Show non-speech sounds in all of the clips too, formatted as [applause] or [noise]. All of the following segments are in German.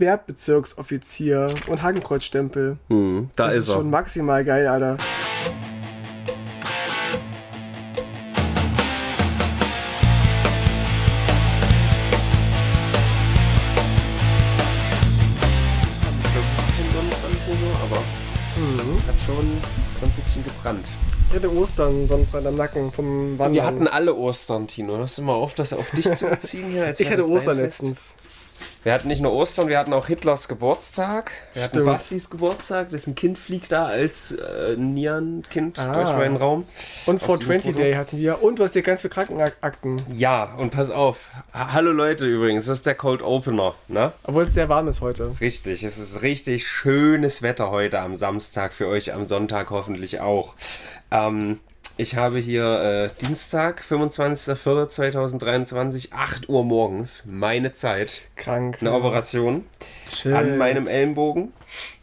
Wehrbezirksoffizier und Hakenkreuzstempel. Hm, da das ist, ist er. schon maximal geil, Alter. aber es hat schon so ein bisschen gebrannt. Ich hatte Ostern Sonnenbrand am Nacken vom Wandern. Wir hatten alle Ostern, Tino. Hörst du mal auf, das auf dich zu beziehen hier? als ich hatte Ostern letztens. Wir hatten nicht nur Ostern, wir hatten auch Hitlers Geburtstag. Wir hatten Stimmt. Bastis Geburtstag. Dessen Kind fliegt da als äh, Nierenkind Ah. durch meinen Raum. Und 420 Foto. Day hatten wir. Und du hast hier ganz viele Krankenakten. Ja, und pass auf. Ha- Hallo Leute übrigens, das ist der Cold Opener, ne? Obwohl es sehr warm ist heute. Richtig, es ist richtig schönes Wetter heute am Samstag, für euch am Sonntag hoffentlich auch. Ähm, ich habe hier äh, Dienstag, 25.04.2023, 8 Uhr morgens, meine Zeit, Krank. eine Operation Shit. an meinem Ellenbogen.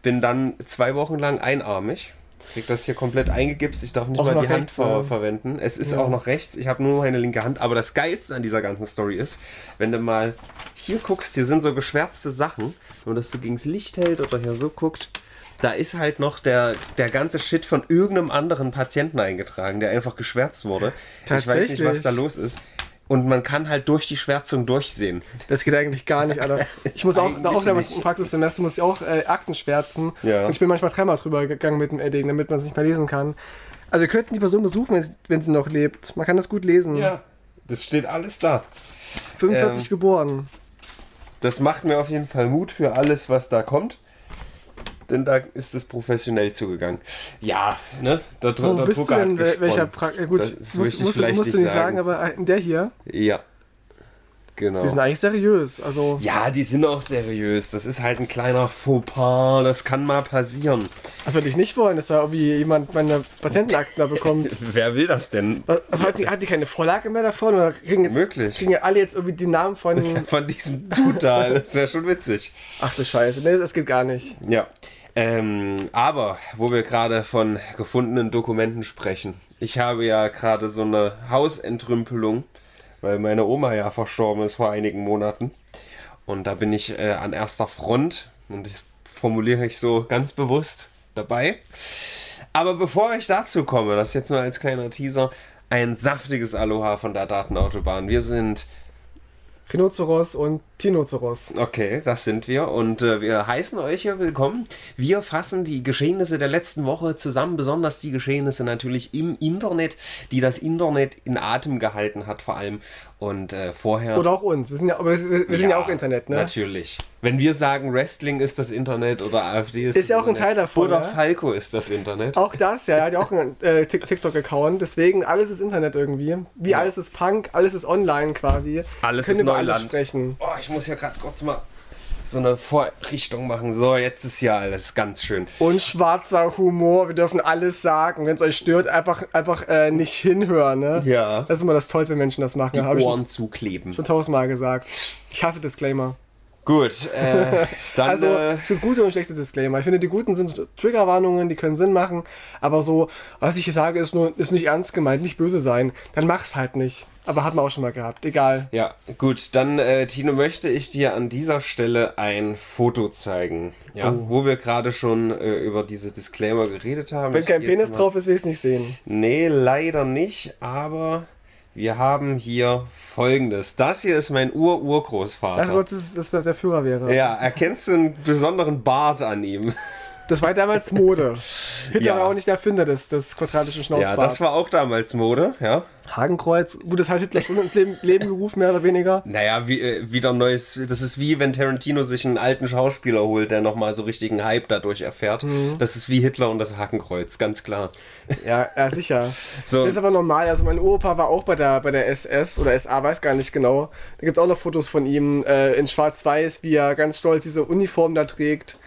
Bin dann zwei Wochen lang einarmig. Krieg das hier komplett eingegipst. Ich darf nicht Auch mal die Hand ver verwenden. Es ist Ja. auch noch rechts. Ich habe nur meine linke Hand. Aber das Geilste an dieser ganzen Story ist, wenn du mal hier guckst, hier sind so geschwärzte Sachen. Wenn man das so gegens Licht hält oder hier so guckt, da ist halt noch der, der ganze Shit von irgendeinem anderen Patienten eingetragen, der einfach geschwärzt wurde. Ich weiß nicht, was Tatsächlich? da los ist. Und man kann halt durch die Schwärzung durchsehen. Das geht eigentlich gar nicht, Alter. Ich muss auch, da auch damals im Praxissemester muss ich auch äh, Akten schwärzen. Ja. Und ich bin manchmal dreimal drüber gegangen mit dem Edding, damit man es nicht mehr lesen kann. Also wir könnten die Person besuchen, wenn sie, wenn sie noch lebt. Man kann das gut lesen. Ja, das steht alles da. 45 Ähm, geboren. Das macht mir auf jeden Fall Mut für alles, was da kommt. Denn da ist es professionell zugegangen. Ja, ne? Der, Dr Wo der bist du Drucker hat denn? Gesponnen. Welcher pra äh, Gut, Das musst, musst, musst du nicht nicht sagen, sagen. aber der hier, Ja. Genau. die sind eigentlich seriös. Also, ja, die sind auch seriös. Das ist halt ein kleiner Fauxpas. Das kann mal passieren. das würde ich nicht wollen, dass da irgendwie jemand meine Patientenakten da bekommt. [laughs] Wer will das denn? Also hat, die, hat die keine Vorlage mehr davon? Oder kriegen, jetzt, Möglich. kriegen ja alle jetzt irgendwie die Namen von. [laughs] Von diesem Dude da. Das wäre schon witzig. Ach du Scheiße, nee, das geht gar nicht. Ja. Ähm, aber, wo wir gerade von gefundenen Dokumenten sprechen. Ich habe ja gerade so eine Hausentrümpelung, weil meine Oma ja verstorben ist vor einigen Monaten. Und da bin ich äh, an erster Front und das formuliere ich so ganz bewusst dabei. Aber bevor ich dazu komme, das jetzt nur als kleiner Teaser, ein saftiges Aloha von der Datenautobahn. Wir sind Rhinoceros und Tinoceros. Okay, das sind wir und äh, wir heißen euch hier willkommen. Wir fassen die Geschehnisse der letzten Woche zusammen, besonders die Geschehnisse natürlich im Internet, die das Internet in Atem gehalten hat vor allem und äh, vorher... Oder auch uns. Wir sind ja, aber wir, wir sind ja auch Internet, ne? Natürlich. Wenn wir sagen, Wrestling ist das Internet oder AfD ist, Ist ja auch ein Teil davon, Oder ja? Falco ist das Internet. Auch das, ja, er hat ja auch einen äh, Tik- TikTok-Account, deswegen alles ist Internet irgendwie. Wie Ja. alles ist Punk, alles ist online quasi. Alles können ist über alles Neuland. sprechen. Oh, ich muss ja gerade kurz mal so eine Vorrichtung machen. So, jetzt ist ja alles ganz schön. Und schwarzer Humor, wir dürfen alles sagen. Wenn es euch stört, einfach, einfach äh, nicht hinhören, ne? Ja. Das ist immer das Tollste, wenn Menschen das machen. Die Habe ich schon, Ohren zukleben. schon tausendmal gesagt. Ich hasse Disclaimer. Gut, äh, [laughs] dann... Also, äh, es gibt gute und schlechte Disclaimer. Ich finde, die guten sind Triggerwarnungen, die können Sinn machen. Aber so, was ich hier sage, ist nur ist nicht ernst gemeint, nicht böse sein. Dann mach's halt nicht. Aber hat man auch schon mal gehabt. Egal. Ja, gut, dann, äh, Tino, möchte ich dir an dieser Stelle ein Foto zeigen. Ja, Oh. wo wir gerade schon äh, über diese Disclaimer geredet haben. Wenn Ich kein Penis drauf ist, will ich es nicht sehen. Nee, leider nicht, aber wir haben hier folgendes. Das hier ist mein Ich dachte Ur-Urgroßvater. kurz, dass dass das der Führer wäre. Ja, erkennst du einen besonderen Bart an ihm? [laughs] Das war damals [laughs] Mode. Hitler Ja. war auch nicht der Erfinder des, des quadratischen Ja, Schnauzbarts. das war auch damals Mode, ja. Hakenkreuz. Gut, das hat Hitler schon ins Leben, Leben gerufen, mehr oder weniger. Naja, wie, äh, wieder neues. Das ist wie wenn Tarantino sich einen alten Schauspieler holt, der nochmal so richtigen Hype dadurch erfährt. Mhm. Das ist wie Hitler und das Hakenkreuz, ganz klar. Ja, ja sicher. [laughs] So. Das ist aber normal. Also mein Opa war auch bei der, bei der SS oder SA, weiß gar nicht genau. Da gibt es auch noch Fotos von ihm äh, in Schwarz-Weiß, wie er ganz stolz diese Uniform da trägt.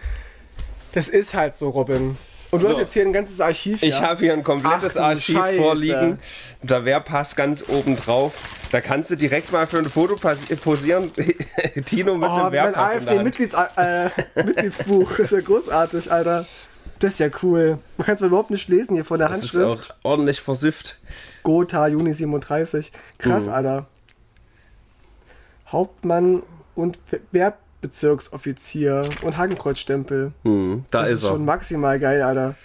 Das ist halt so, Robin. Und du So. hast jetzt hier ein ganzes Archiv. Ich ja? habe hier ein komplettes Ach du Archiv Scheiße. vorliegen. Da wäre Pass ganz oben drauf. Da kannst du direkt mal für ein Foto pos- posieren. [laughs] Tino mit Oh, dem mein Wehrpass in der Hand. AfD-Mitglieds äh. Das ist ja großartig, Alter. Das ist ja cool. Man kann es überhaupt nicht lesen hier von der Das ist auch Handschrift. ordentlich versifft. Gotha, Juni 37. Krass, Mhm. Alter. Hauptmann und Bezirksoffizier und Hakenkreuzstempel. Hm, da Das ist, ist schon maximal geil, Alter.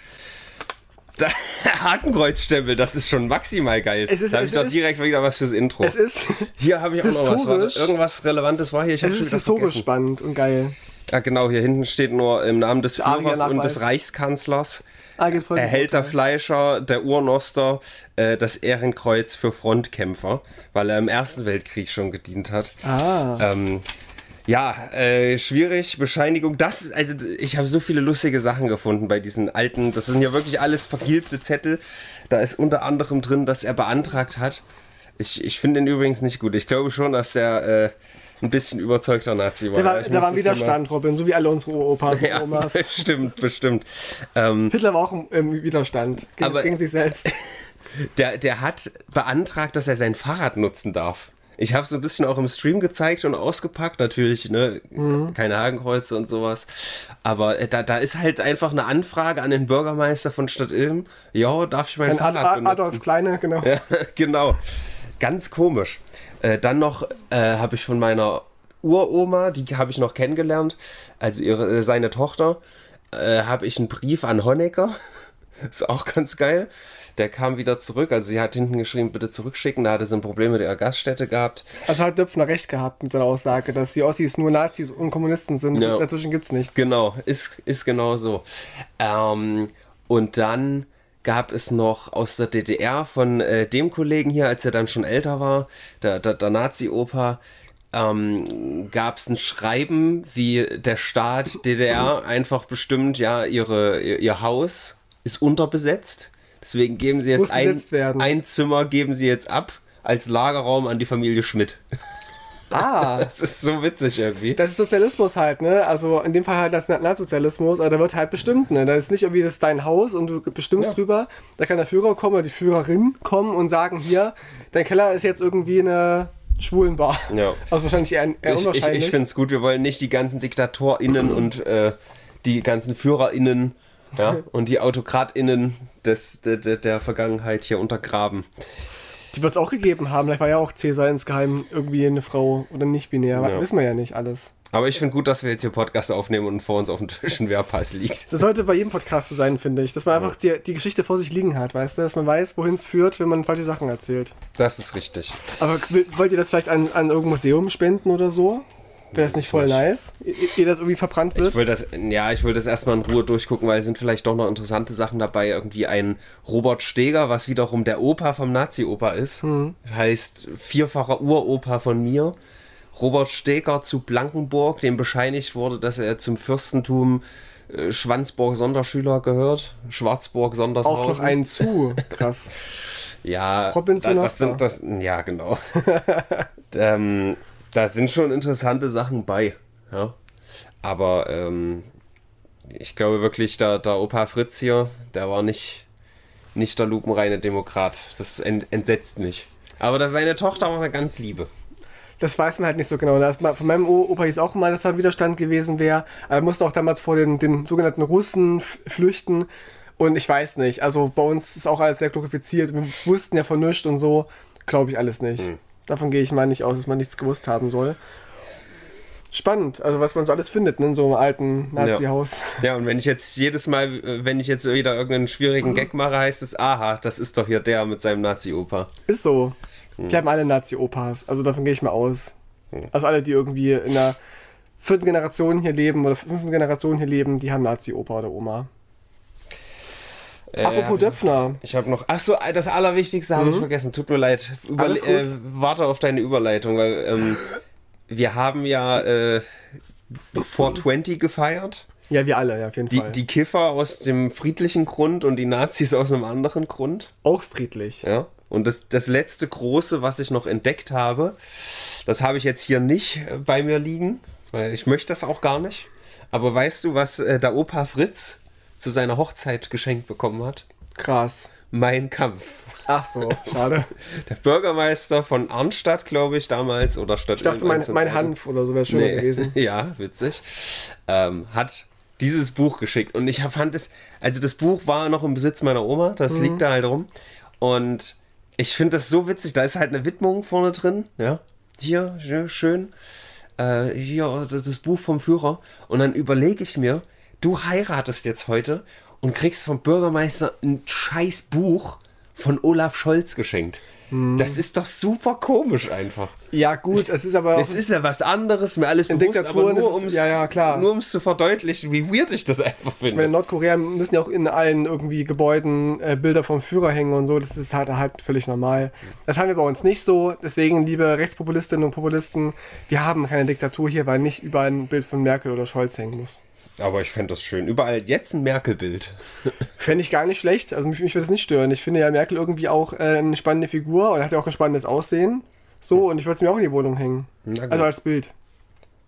[laughs] Hakenkreuzstempel, das ist schon maximal geil. Es ist- da habe ich doch direkt wieder was fürs Intro. Es ist, hier habe ich auch noch was. Warte, irgendwas Relevantes war hier. Ich habe es schon ist historisch vergessen. spannend und geil. Ja, genau, hier hinten steht nur im Namen des Führers und des Reichskanzlers. Ah, Erhält der Fleischer, der Urnoster, äh, das Ehrenkreuz für Frontkämpfer, weil er im Ersten Weltkrieg schon gedient hat. Ah. Ähm, ja, äh, schwierig, Bescheinigung. Das, also ich habe so viele lustige Sachen gefunden bei diesen alten, das sind ja wirklich alles vergilbte Zettel. Da ist unter anderem drin, dass er beantragt hat. Ich, ich finde ihn übrigens nicht gut. Ich glaube schon, dass er äh, ein bisschen überzeugter Nazi war. Da war, da war Widerstand, Robin, so wie alle unsere Opas [laughs] und Ja, Omas. [laughs] bestimmt, bestimmt. Ähm, Hitler war auch im, im Widerstand gegen, Aber- gegen sich selbst. [laughs] der, der hat beantragt, dass er sein Fahrrad nutzen darf. Ich habe es ein bisschen auch im Stream gezeigt und ausgepackt, natürlich, ne, Mhm. keine Hakenkreuze und sowas. Aber äh, da, da ist halt einfach eine Anfrage an den Bürgermeister von Stadt Ilm. Ja, darf ich mein Ein Ad Fahrrad Ad benutzen? Adolf Kleine, genau. [laughs] Ja, genau. Ganz komisch. Äh, dann noch äh, habe ich von meiner Uroma, die habe ich noch kennengelernt, also ihre, äh, seine Tochter, äh, habe ich einen Brief an Honecker. [laughs] [laughs] Ist auch ganz geil. Der kam wieder zurück. Also sie hat hinten geschrieben, bitte zurückschicken. Da hatte sie ein Problem mit ihrer Gaststätte gehabt. Also hat Döpfner recht gehabt mit seiner Aussage, dass die Ossis nur Nazis und Kommunisten sind. Ja. Dazwischen gibt's nichts. Genau, ist, ist genau so. Ähm, und dann gab es noch aus der DDR von äh, dem Kollegen hier, als er dann schon älter war, der, der, der Nazi-Opa, ähm, gab es ein Schreiben, wie der Staat DDR einfach bestimmt, ja, ihre, ihr, ihr Haus ist unterbesetzt. Deswegen geben sie jetzt ein, ein Zimmer, geben sie jetzt ab als Lagerraum an die Familie Schmidt. Ah, [laughs] Das ist so witzig irgendwie. das ist Sozialismus halt, ne? Also in dem Fall halt das Nationalsozialismus, aber da wird halt bestimmt, ne? Da ist nicht irgendwie das ist dein Haus und du bestimmst Ja. drüber. Da kann der Führer kommen oder die Führerin kommen und sagen, hier, dein Keller ist jetzt irgendwie eine Schwulenbar. Ja. Also wahrscheinlich eher, eher Ich, ich, unwahrscheinlich. ich finde es gut, wir wollen nicht die ganzen DiktatorInnen und äh, die ganzen FührerInnen ja, [laughs] und die AutokratInnen des, der, der, Vergangenheit hier untergraben. die wird es auch gegeben haben. Vielleicht war ja auch Cäsar insgeheim irgendwie eine Frau oder nicht binär. Ja. Wissen wir ja nicht alles. Aber ich finde gut, dass wir jetzt hier Podcast aufnehmen und vor uns auf dem Tisch ein Wehrpass liegt. Das sollte bei jedem Podcast so sein, finde ich. Dass man einfach die, die Geschichte vor sich liegen hat, weißt du? Dass man weiß, wohin es führt, wenn man falsche Sachen erzählt. Das ist richtig. Aber wollt ihr das vielleicht an, an irgendein Museum spenden oder so? Wäre das nicht voll nice? Ihr, das irgendwie verbrannt Ich wird? will das, ja, ich will das erstmal in Ruhe durchgucken, weil es sind vielleicht doch noch interessante Sachen dabei. Irgendwie ein Robert Steger, was wiederum der Opa vom Nazi-Opa ist. Heißt vierfacher Uropa von mir. Robert Steger zu Blankenburg, dem bescheinigt wurde, dass er zum Fürstentum äh, Schwanzburg-Sonderschüler gehört. Schwarzburg-Sondershausen. Auch noch einen zu. Krass. [laughs] Ja, Robin da, das sind das, ja genau. [laughs] ähm, da sind schon interessante Sachen bei. Ja. Aber ähm, ich glaube wirklich, der, der Opa Fritz hier, der war nicht, nicht der lupenreine Demokrat. Das ent, entsetzt mich. Aber dass seine Tochter war eine ganz liebe. Das weiß man halt nicht so genau. Das, von meinem Opa hieß auch mal, dass da Widerstand gewesen wäre. Aber er musste auch damals vor den, den sogenannten Russen flüchten. Und ich weiß nicht. Also bei uns ist auch alles sehr glorifiziert. Wir wussten ja von nichts und so. Glaube ich alles nicht. Hm. Davon gehe ich mal nicht aus, dass man nichts gewusst haben soll. Spannend, also was man so alles findet ne, in so einem alten Nazi-Haus. Ja, und wenn ich jetzt jedes Mal, äh, wenn ich jetzt wieder irgendeinen schwierigen Gag mache, heißt es, aha, das ist doch hier der mit seinem Nazi-Opa. Ist so. Hm. Die haben alle Nazi-Opas, also davon gehe ich mal aus. Also alle, die irgendwie in der vierten Generation hier leben oder fünften Generation hier leben, die haben Nazi-Opa oder Oma. Apropos Döpfner. Ich habe noch. Ach so, das Allerwichtigste habe ich vergessen. Tut mir leid. Über, Alles gut. Äh, warte auf deine Überleitung, weil ähm, wir haben ja äh, 420 gefeiert. Ja, wir alle, ja, auf jeden Die, Fall. die Kiffer aus dem friedlichen Grund und die Nazis aus einem anderen Grund. Auch friedlich. Ja. Und das, das letzte große, was ich noch entdeckt habe, das habe ich jetzt hier nicht äh, bei mir liegen, weil ich möchte das auch gar nicht. Aber weißt du, was äh, der Opa Fritz zu seiner Hochzeit geschenkt bekommen hat? Krass. Mein Kampf. Ach so, schade. [laughs] Der Bürgermeister von Arnstadt, glaube ich, damals, oder Stadt Ich dachte, mein, mein Hanf oder so wäre schöner gewesen. [laughs] Ja, witzig. Ähm, hat dieses Buch geschickt. Und ich fand es, also das Buch war noch im Besitz meiner Oma, das Mhm. liegt da halt rum. Und ich finde das so witzig, da ist halt eine Widmung vorne drin, ja. Hier, schön. äh, hier das Buch vom Führer. Und dann überlege ich mir, du heiratest jetzt heute und kriegst vom Bürgermeister ein scheiß Buch von Olaf Scholz geschenkt. Hm. Das ist doch super komisch einfach. Ja, gut, es ist aber. Das ist ja was anderes, mir alles bewusst, Diktaturen aber nur ist es- ja, ja, klar. nur ums zu verdeutlichen, wie weird ich das einfach Ich meine, in finde. Nordkorea müssen ja auch in allen irgendwie Gebäuden äh, Bilder vom Führer hängen und so. Das ist halt, halt völlig normal. Das haben wir bei uns nicht so. Deswegen, liebe Rechtspopulistinnen und Populisten, wir haben keine Diktatur hier, weil nicht überall ein Bild von Merkel oder Scholz hängen muss. Aber ich fände das schön. Überall jetzt ein Merkel-Bild. [laughs] Fände ich gar nicht schlecht. Also mich, mich würde das nicht stören. Ich finde ja Merkel irgendwie auch äh, eine spannende Figur und hat ja auch ein spannendes Aussehen. So, und ich würde es mir auch in die Wohnung hängen. Also als Bild.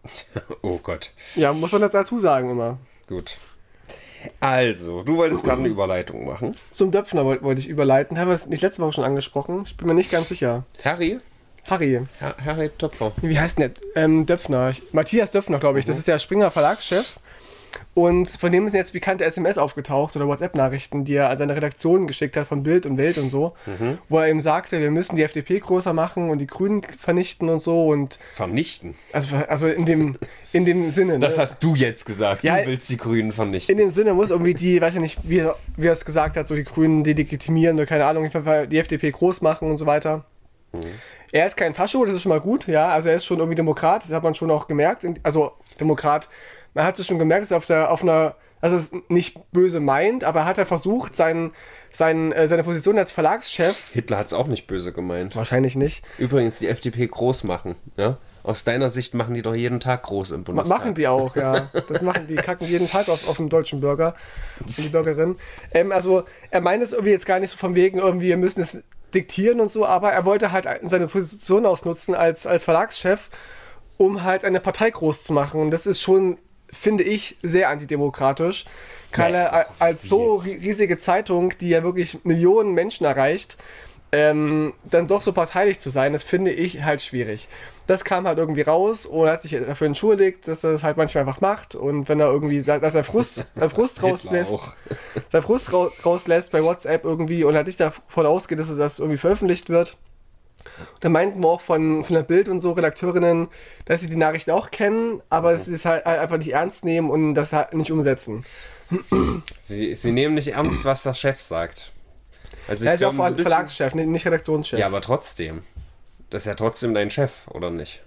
[laughs] Oh Gott. Ja, muss man das dazu sagen immer. Gut. Also, du wolltest gerade eine Überleitung machen. Zum Döpfner wollte wollte ich überleiten. Haben wir es nicht letzte Woche schon angesprochen? Ich bin mir nicht ganz sicher. Harry? Harry. Har Harry Töpfer. Wie heißt denn der? Ähm, Döpfner. Matthias Döpfner, glaube ich. Das ist der Springer Verlagschef. Und von dem sind jetzt bekannte SMS aufgetaucht oder WhatsApp-Nachrichten, die er an seine Redaktion geschickt hat von Bild und Welt und so, wo er eben sagte, wir müssen die FDP größer machen und die Grünen vernichten und so und Vernichten. also, also in dem in dem Sinne. Das ne? hast du jetzt gesagt. Ja, du willst die Grünen vernichten. in dem Sinne muss irgendwie die, weiß ich nicht, wie, er- wie er es gesagt hat, so die Grünen delegitimieren oder keine Ahnung, die FDP groß machen und so weiter. Er ist kein Fascho, das ist schon mal gut, ja, also er ist schon irgendwie Demokrat, das hat man schon auch gemerkt, also Demokrat, man hat es schon gemerkt, dass er auf, der, auf einer, also es nicht böse meint, aber er hat er versucht, seinen, seinen, äh, seine Position als Verlagschef, Hitler hat es auch nicht böse gemeint. wahrscheinlich nicht, Übrigens, die FDP groß machen. Ja? Aus deiner Sicht machen die doch jeden Tag groß im Bundestag. Machen die auch, ja. [laughs] Das machen die, kacken jeden Tag auf, auf den deutschen Bürger und die Bürgerin. Ähm, also, er meint es irgendwie jetzt gar nicht so von wegen, irgendwie, wir müssen es diktieren und so, aber er wollte halt seine Position ausnutzen als, als Verlagschef, um halt eine Partei groß zu machen. Und das ist schon, finde ich, sehr antidemokratisch. Gerade Nee, als so riesige Zeitung, die ja wirklich Millionen Menschen erreicht, ähm, dann doch so parteilich zu sein, das finde ich halt schwierig. Das kam halt irgendwie raus und hat sich dafür entschuldigt, dass er das halt manchmal einfach macht und wenn er irgendwie, dass er Frust, [laughs] seinen Frust rauslässt, seinen Frust rau rauslässt bei WhatsApp irgendwie und halt nicht davon ausgeht, dass das irgendwie veröffentlicht wird. Da meinten wir auch von, von der Bild und so Redakteurinnen, dass sie die Nachrichten auch kennen, aber sie es halt einfach nicht ernst nehmen und das halt nicht umsetzen. Sie, sie nehmen nicht ernst, was der Chef sagt. Also Er ist ja auch Verlagschef, nicht Redaktionschef. Ja, aber trotzdem. Das ist ja trotzdem dein Chef, oder nicht?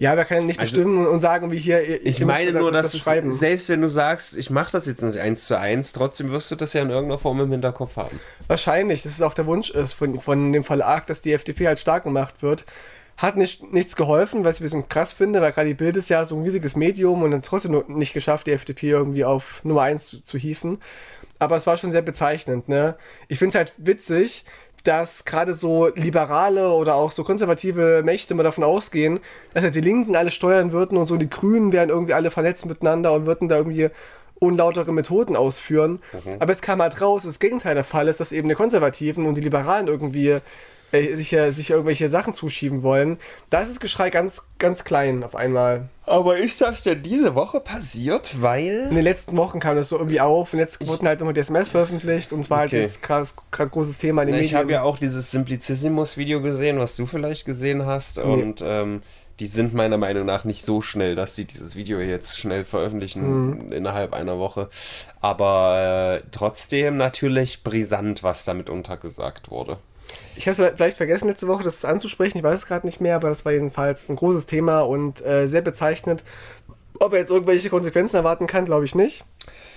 Ja, kann ja nicht Also- bestimmen und sagen, wie hier. ihr- Ich ihr meine das- nur, dass das es, schreiben. selbst wenn du sagst, ich mache das jetzt nicht eins zu eins, trotzdem wirst du das ja in irgendeiner Form im Hinterkopf haben. Wahrscheinlich, dass es auch der Wunsch ist von, von dem Verlag, dass die FDP halt stark gemacht wird. Hat nicht, nichts geholfen, was ich ein bisschen krass finde, weil gerade die Bild ist ja so ein riesiges Medium und dann trotzdem nicht geschafft, die FDP irgendwie auf Nummer 1 zu, zu hieven. Aber es war schon sehr bezeichnend, ne? Ich finde es halt witzig, dass gerade so liberale oder auch so konservative Mächte immer davon ausgehen, dass ja die Linken alle steuern würden und so die Grünen wären irgendwie alle vernetzt miteinander und würden da irgendwie unlautere Methoden ausführen. Aber es kam halt raus, das Gegenteil der Fall ist, dass eben die Konservativen und die Liberalen irgendwie äh, sich, ja- sich irgendwelche Sachen zuschieben wollen. Da ist das Geschrei ganz, ganz klein auf einmal. Aber ist das denn diese Woche passiert, weil... In den letzten Wochen kam das so irgendwie auf und jetzt wurden halt immer die SMS veröffentlicht und es war Okay. halt jetzt gerade großes Thema in den Ich Medien. habe ja auch dieses Simplicissimus-Video gesehen, was du vielleicht gesehen hast. Und ähm, die sind meiner Meinung nach nicht so schnell, dass sie dieses Video jetzt schnell veröffentlichen innerhalb einer Woche. Aber äh, trotzdem natürlich brisant, was damit untergesagt wurde. Ich habe vielleicht vergessen letzte Woche das anzusprechen, ich weiß es gerade nicht mehr, aber das war jedenfalls ein großes Thema und äh, sehr bezeichnend. Ob er jetzt irgendwelche Konsequenzen erwarten kann, glaube ich nicht.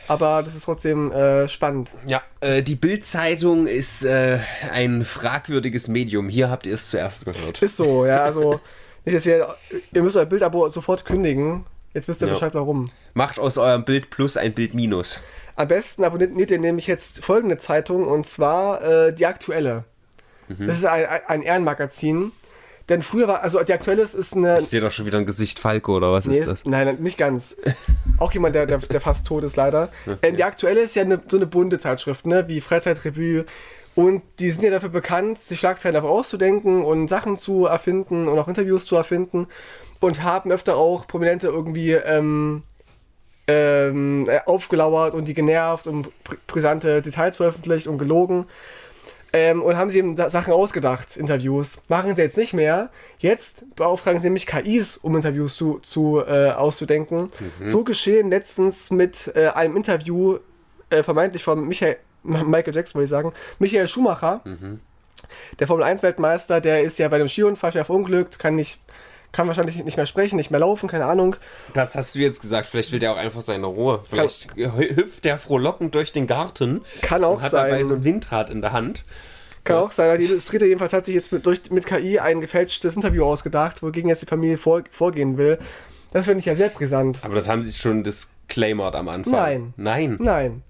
Aber das ist trotzdem äh, spannend. Ja, äh, die Bild-Zeitung ist äh, ein fragwürdiges Medium. Hier habt ihr es zuerst gehört. Ist so, ja, also [laughs] nicht, dass ihr, ihr müsst euer Bildabo sofort kündigen. Jetzt wisst ihr Ja. Bescheid warum. Macht aus eurem Bild Plus ein Bild Minus. Am besten abonniert ihr nämlich jetzt folgende Zeitung und zwar äh, die aktuelle. Das ist ein, ein- Ehrenmagazin. Denn früher war, also die aktuelle ist, ist eine. Ich sehe doch schon wieder ein Gesicht Falco, oder was Nee, ist das? nein, nicht ganz. [laughs] Auch jemand, der, der, der fast tot ist, leider. Ähm, die aktuelle ist ja eine, so eine bunte Zeitschrift, ne? wie Freizeitrevue. Und die sind ja dafür bekannt, sich Schlagzeilen einfach auszudenken und Sachen zu erfinden und auch Interviews zu erfinden. Und haben öfter auch Prominente irgendwie ähm, ähm, äh, aufgelauert und die genervt und br- brisante Details veröffentlicht und gelogen. Ähm, und haben sie eben Sa- Sachen ausgedacht, Interviews. Machen sie jetzt nicht mehr. Jetzt beauftragen sie nämlich KIs, um Interviews zu, zu äh, auszudenken. So geschehen letztens mit äh, einem Interview, äh, vermeintlich von Michael, Michael Jackson, würde ich sagen, Michael Schumacher. Der Formel 1 Weltmeister, der ist ja bei einem Skiunfall verunglückt, kann nicht, kann wahrscheinlich nicht mehr sprechen, nicht mehr laufen, keine Ahnung. Das hast du jetzt gesagt. Vielleicht will der auch einfach seine Ruhe. Vielleicht hü- hüpft der frohlockend durch den Garten. Kann auch und hat sein. dabei so ein Windrad in der Hand. Kann auch sein. Die Illustrierte jedenfalls hat sich jetzt mit, durch, mit KI ein gefälschtes Interview ausgedacht, wogegen jetzt die Familie vor, vorgehen will. Das finde ich ja sehr brisant. Aber das haben sie schon disclaimert am Anfang. Nein. Nein. Nein.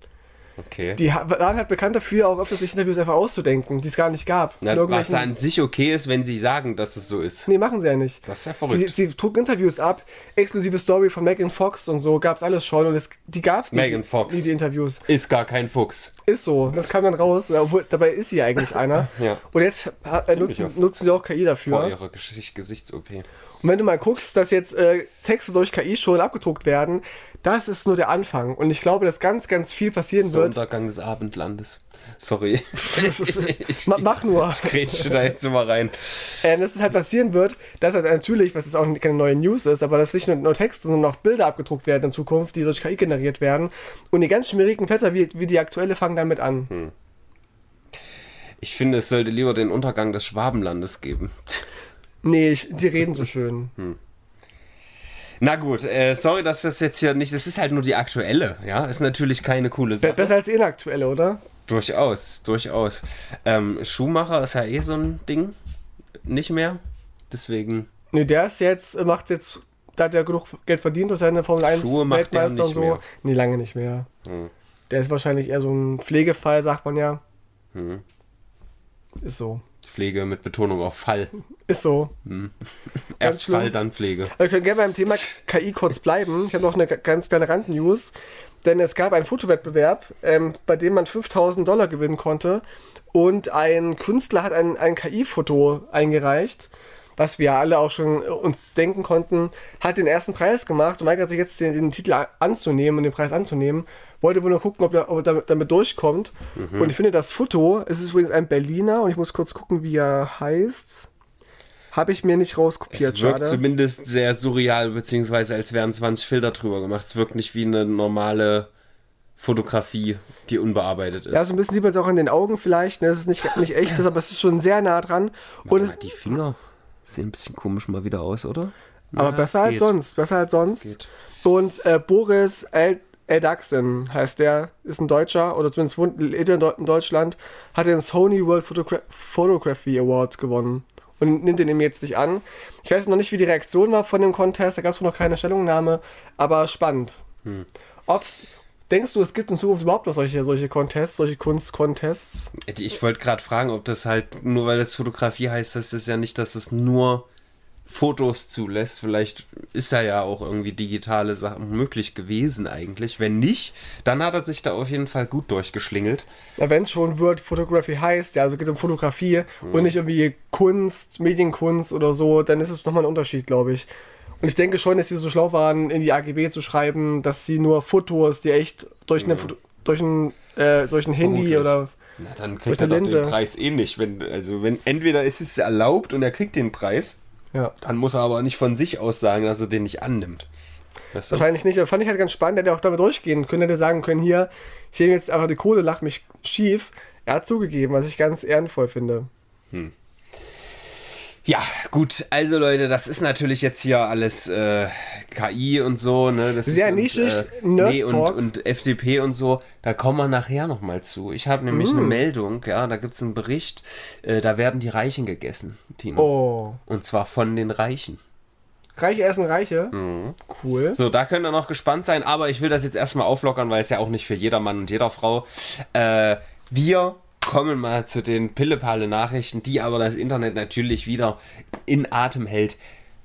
Okay. Die waren halt bekannt dafür, auch öfter sich Interviews einfach auszudenken, die es gar nicht gab. Na, was an sich okay ist, wenn sie sagen, dass es so ist. Nee, machen sie ja nicht. Das ist ja Sie, verrückt. sie drucken Interviews ab, exklusive Story von Megan Fox und so, gab's alles schon und es, die gab's nicht. Megan Fox. Die, die Interviews. Ist gar kein Fuchs. Ist so. Das kam dann raus, obwohl, dabei ist sie eigentlich [laughs] einer. Ja. Und jetzt äh, nutzen, nutzen sie auch KI dafür. Vor ihrer Gesichts-OP. Und wenn du mal guckst, dass jetzt äh, Texte durch KI schon abgedruckt werden, das ist nur der Anfang. Und ich glaube, dass ganz, ganz viel passieren Der wird. Untergang des Abendlandes. Sorry. [laughs] Das ist, [laughs] ich ma, mach nur. grätsche da jetzt immer rein. Äh, dass es halt passieren wird, dass halt natürlich, was jetzt auch keine neue News ist, aber dass nicht nur, nur Texte, sondern auch Bilder abgedruckt werden in Zukunft, die durch KI generiert werden. Und die ganz schmierigen Blätter wie, wie die aktuelle fangen damit an. Hm. Ich finde, es sollte lieber den Untergang des Schwabenlandes geben. Nee, ich, die reden so schön. [laughs] Na gut, äh, sorry, dass das jetzt hier nicht. Das ist halt nur die aktuelle, ja. Ist natürlich keine coole Sache. besser als inaktuelle, oder? Durchaus, durchaus. Ähm, Schumacher ist ja eh so ein Ding. Nicht mehr. Deswegen. Nee, der ist jetzt, äh, macht jetzt, da hat er genug Geld verdient durch seine Formel 1 Schuhe Weltmeister und so. mehr. Nee, lange nicht mehr. Hm. Der ist wahrscheinlich eher so ein Pflegefall, sagt man ja. Hm. Ist so. Pflege mit Betonung auf Fall. Ist so. Erst schlimm. Fall, dann Pflege. Wir können gerne beim Thema KI kurz bleiben. Ich habe noch eine ganz kleine Randnews. Denn es gab einen Fotowettbewerb, ähm, bei dem man 5000 Dollar gewinnen konnte. Und ein Künstler hat ein, ein KI-Foto eingereicht, was wir alle auch schon äh, uns denken konnten, hat den ersten Preis gemacht und weigert sich jetzt den, den Titel anzunehmen und den Preis anzunehmen. Wollte wohl nur gucken, ob er, ob er damit, durchkommt. Und ich finde das Foto, es ist übrigens ein Berliner und ich muss kurz gucken, wie er heißt. Habe ich mir nicht rauskopiert, Es wirkt schade. zumindest sehr surreal, beziehungsweise als wären 20 Filter drüber gemacht. Es wirkt nicht wie eine normale Fotografie, die unbearbeitet ist. Ja, so ein bisschen sieht man es auch in den Augen vielleicht. Ne? Das ist nicht, nicht echt, [laughs] aber es ist schon sehr nah dran. Und Warte es, die Finger sehen ein bisschen komisch mal wieder aus, oder? aber Na, besser es als sonst. Besser als sonst. Und äh, Boris El Eldaxin heißt der, ist ein Deutscher oder zumindest wohnt lebt in Deu- in Deutschland, hat den Sony World Photogra Photography Award gewonnen und nimmt den eben jetzt nicht an. Ich weiß noch nicht, wie die Reaktion war von dem Contest, da gab es noch keine Stellungnahme, aber spannend. Hm. Ob's, denkst du, es gibt in Zukunft überhaupt noch solche, solche Contests, solche Kunstcontests? Ich wollte gerade fragen, ob das halt, nur weil das Fotografie heißt, das ist ja nicht, dass es nur Fotos zulässt. Vielleicht ist ja ja auch irgendwie digitale Sachen möglich gewesen eigentlich. Wenn nicht, dann hat er sich da auf jeden Fall gut durchgeschlingelt. Ja, wenn es schon World Photography heißt, ja, also geht es um Fotografie und nicht irgendwie Kunst, Medienkunst oder so, dann ist es nochmal ein Unterschied, glaube ich. Und ich denke schon, dass sie so schlau waren, in die AGB zu schreiben, dass sie nur Fotos, die echt durch, eine, Foto- durch, ein, äh, durch ein Handy Vermutlich. oder. Na, dann kriegt er doch den Preis eh nicht. Wenn, also wenn entweder ist es erlaubt und er kriegt den Preis, Ja. dann muss er aber nicht von sich aus sagen, dass er den nicht annimmt. Weißt du? Wahrscheinlich nicht, aber fand ich halt ganz spannend, der hätte auch damit durchgehen können, hätte sagen können, hier, ich nehme jetzt einfach die Kohle, lach mich schief. Er hat zugegeben, was ich ganz ehrenvoll finde. Ja, gut, also Leute, das ist natürlich jetzt hier alles äh, KI und so, ne? Das Sehr ist, nischig, und, Nerd nee, und, und FDP und so, da kommen wir nachher nochmal zu. Ich habe nämlich Mm. eine Meldung, ja, da gibt es einen Bericht, äh, da werden die Reichen gegessen, Tino. Oh. Und zwar von den Reichen. Reiche essen Reiche. Cool. So, da könnt ihr noch gespannt sein, aber ich will das jetzt erstmal auflockern, weil es ja auch nicht für jeder Mann und jeder Frau. Äh, wir kommen mal zu den Pille-Palle-Nachrichten, die aber das Internet natürlich wieder in Atem hält.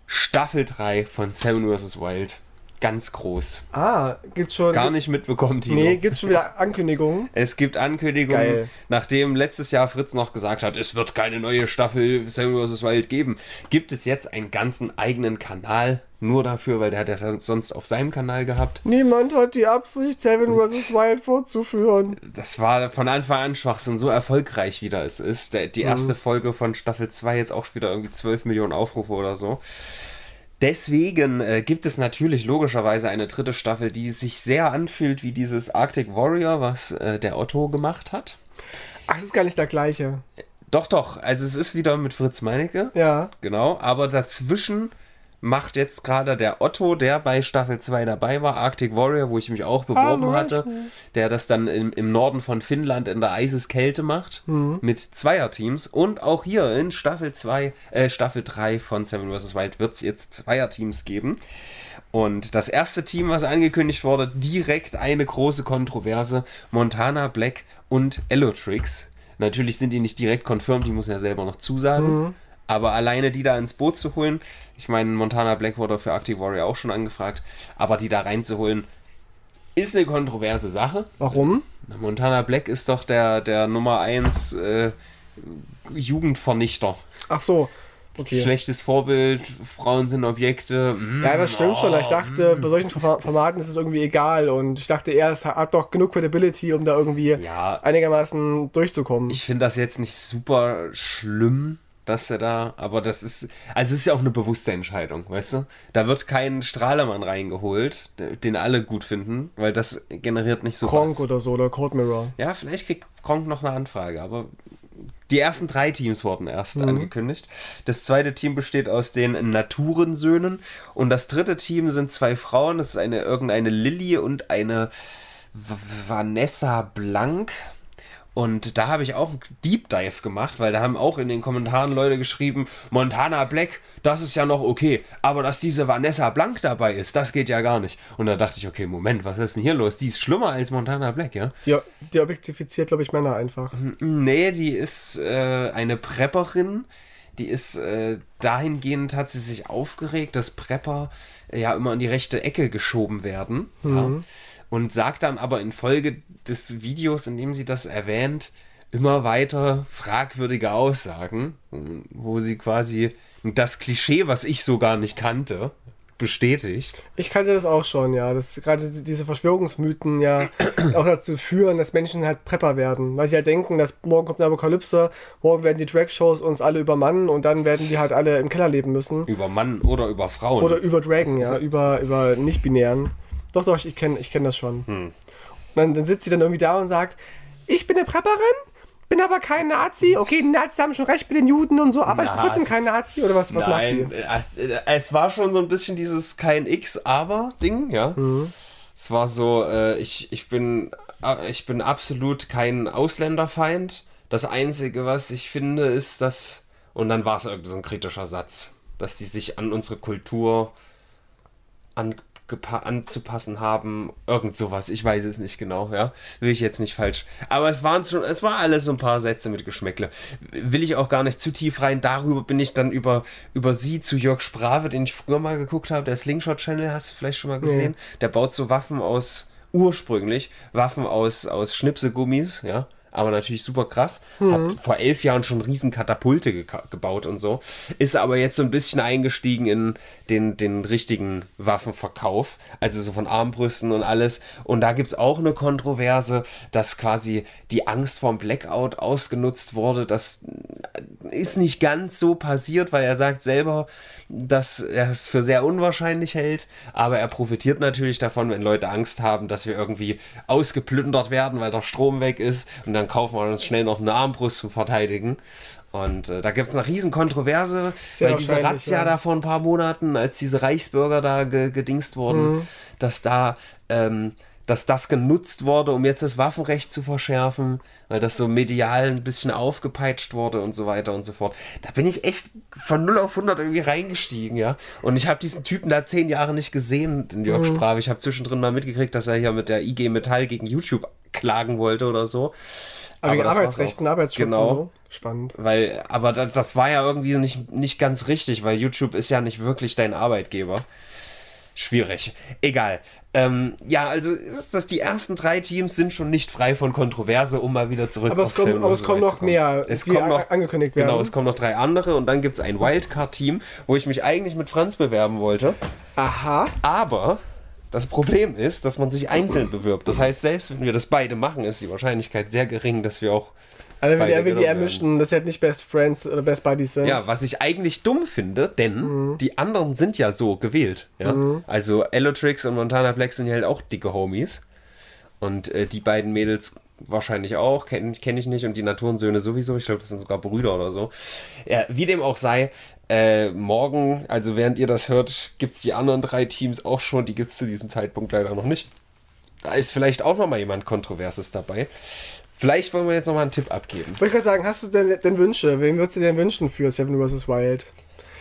Staffel 3 von Seven vs. Wild. Ganz groß. Ah, gibt's schon. Gar nicht mitbekommen, Tino. Nee, gibt's schon wieder [laughs] Ankündigungen. Es gibt Ankündigungen, Geil. nachdem letztes Jahr Fritz noch gesagt hat, es wird keine neue Staffel Seven vs. Wild geben, gibt es jetzt einen ganzen eigenen Kanal Nur dafür, weil der hat das sonst auf seinem Kanal gehabt. Niemand hat die Absicht, Seven vs. Wild fortzuführen. Das war von Anfang an Schwachsinn, so erfolgreich wieder es ist. Der, die erste Folge von Staffel 2 jetzt auch wieder irgendwie 12 Millionen Aufrufe oder so. Deswegen äh, gibt es natürlich logischerweise eine dritte Staffel, die sich sehr anfühlt wie dieses Arctic Warrior, was äh, der Otto gemacht hat. Ach, es ist gar nicht der gleiche. Doch, doch. Also es ist wieder mit Fritz Meinecke. Ja. Genau. Aber dazwischen macht jetzt gerade der Otto, der bei Staffel 2 dabei war, Arctic Warrior, wo ich mich auch beworben Hallo, hatte, der das dann im, im Norden von Finnland in der Eiseskälte macht, mit Zweierteams. Und auch hier in Staffel 2, äh, Staffel 3 von Seven vs. Wild wird es jetzt Zweierteams geben. Und das erste Team, was angekündigt wurde, direkt eine große Kontroverse: Montana Black und Elotrix. Natürlich sind die nicht direkt confirmed, die muss ja selber noch zusagen. Aber alleine die da ins Boot zu holen, ich meine, Montana Black wurde für Arctic Warrior auch schon angefragt, aber die da reinzuholen, ist eine kontroverse Sache. Warum? Na, Montana Black ist doch der, der Nummer 1 äh, Jugendvernichter. Ach so. Okay. Schlechtes Vorbild, Frauen sind Objekte. mm, Ja, das stimmt schon. Ich oh, dachte, bei solchen Forma- Formaten ist es irgendwie egal. Und ich dachte es hat doch genug Credibility, um da irgendwie Ja. einigermaßen durchzukommen. Ich finde das jetzt nicht super schlimm, dass er da, aber das ist, also es ist ja auch eine bewusste Entscheidung, weißt du? Da wird kein Strahlemann reingeholt, den alle gut finden, weil das generiert nicht so Kronk was. oder so, oder Cold Mirror. Ja, vielleicht kriegt Kronk noch eine Anfrage, aber die ersten drei Teams wurden erst angekündigt. Das zweite Team besteht aus den Naturensöhnen und das dritte Team sind zwei Frauen, das ist eine irgendeine Lilly und eine Vanessa Blank. Und da habe ich auch einen Deep Dive gemacht, weil da haben auch in den Kommentaren Leute geschrieben, Montana Black, das ist ja noch okay, aber dass diese Vanessa Blank dabei ist, das geht ja gar nicht. Und da dachte ich, okay, Moment, was ist denn hier los? Die ist schlimmer als Montana Black, ja? Die, die objektifiziert, glaube ich, Männer einfach. Nee, die ist äh, eine Prepperin. Die ist äh, dahingehend hat sie sich aufgeregt, dass Prepper äh, ja immer in die rechte Ecke geschoben werden. Ja. Und sagt dann aber in Folge des Videos, in dem sie das erwähnt, immer weiter fragwürdige Aussagen, wo sie quasi das Klischee, was ich so gar nicht kannte, bestätigt. Ich kannte das auch schon, ja. Dass gerade diese- diese Verschwörungsmythen ja auch dazu führen, dass Menschen halt Prepper werden. Weil sie halt denken, dass morgen kommt eine Apokalypse, morgen werden die Drag-Shows uns alle übermannen und dann werden die halt alle im Keller leben müssen. Über Mann oder über Frauen. Oder über Dragon, ja, [laughs] über, über Nicht-Binären. Doch, doch, ich kenne ich kenn das schon. Hm. Und dann, dann sitzt sie dann irgendwie da und sagt, ich bin eine Prepperin, bin aber kein Nazi. Okay, die Nazis haben schon recht mit den Juden und so, aber ich bin trotzdem kein Nazi. Oder was, was Nein, macht es, äh, es war schon so ein bisschen dieses kein X-Aber-Ding, ja. Es war so, äh, ich, ich, bin, äh, ich bin absolut kein Ausländerfeind. Das Einzige, was ich finde, ist, dass. Und dann war es irgendwie so ein kritischer Satz, dass die sich an unsere Kultur angepa anzupassen haben. Irgend sowas, ich weiß es nicht genau, ja. Will ich jetzt nicht falsch. Aber es waren schon, es war alles so ein paar Sätze mit Geschmäckle. Will ich auch gar nicht zu tief rein. Darüber bin ich dann über, über sie zu Jörg Sprave, den ich früher mal geguckt habe, der Slingshot Channel, hast du vielleicht schon mal gesehen? Der baut so Waffen aus, ursprünglich, Waffen aus, aus Schnipselgummis, ja. Aber natürlich super krass. Hat vor elf Jahren schon riesen Katapulte geka- gebaut und so. Ist aber jetzt so ein bisschen eingestiegen in den, den richtigen Waffenverkauf. Also so von Armbrüsten und alles. Und da gibt es auch eine Kontroverse, dass quasi die Angst vorm Blackout ausgenutzt wurde. Das ist nicht ganz so passiert, weil er sagt selber, dass er es für sehr unwahrscheinlich hält, aber er profitiert natürlich davon, wenn Leute Angst haben, dass wir irgendwie ausgeplündert werden, weil der Strom weg ist und dann kaufen wir uns schnell noch eine Armbrust zum Verteidigen. Und äh, da gibt es eine riesen Kontroverse, Sehr weil diese Razzia ja. da vor ein paar Monaten, als diese Reichsbürger da ge gedingst wurden, Mhm. dass da ähm, dass das genutzt wurde, um jetzt das Waffenrecht zu verschärfen, weil das so medial ein bisschen aufgepeitscht wurde und so weiter und so fort. Da bin ich echt von 0 auf 100 irgendwie reingestiegen, ja. Und ich habe diesen Typen da zehn Jahre nicht gesehen, den Jörg Mhm. Sprave. Ich habe zwischendrin mal mitgekriegt, dass er hier mit der IG Metall gegen YouTube klagen wollte oder so. Aber war's Arbeitsrechten. Arbeitsschutz Genau. und so. Spannend. Weil, aber das, das war ja irgendwie nicht, nicht ganz richtig, weil YouTube ist ja nicht wirklich dein Arbeitgeber. Schwierig. Egal. Ähm, ja, also dass die ersten drei Teams sind schon nicht frei von Kontroverse, um mal wieder zurück aber es kommen, aber es kommen noch mehr, es die kommen noch, angekündigt werden. Genau, es kommen noch drei andere und dann gibt es ein Wildcard-Team, wo ich mich eigentlich mit Franz bewerben wollte. Aha. Aber das Problem ist, dass man sich einzeln bewirbt. Das heißt, selbst wenn wir das beide machen, ist die Wahrscheinlichkeit sehr gering, dass wir auch Also wenn die, werden. ermischen, dass sie halt nicht Best Friends oder Best Buddies sind. Ja, was ich eigentlich dumm finde, denn die anderen sind ja so gewählt. Ja? Also Elotrix und Montana Black sind ja halt auch dicke Homies. Und äh, die beiden Mädels wahrscheinlich auch, kenne kenn ich nicht. Und die Naturensöhne sowieso. Ich glaube, das sind sogar Brüder oder so. Ja, wie dem auch sei, äh, morgen, also während ihr das hört, gibt es die anderen drei Teams auch schon. Die gibt es zu diesem Zeitpunkt leider noch nicht. Da ist vielleicht auch noch mal jemand Kontroverses dabei. Vielleicht wollen wir jetzt noch mal einen Tipp abgeben. Wollte ich gerade sagen, hast du denn, denn Wünsche? Wen würdest du denn wünschen für Seven vs. Wild?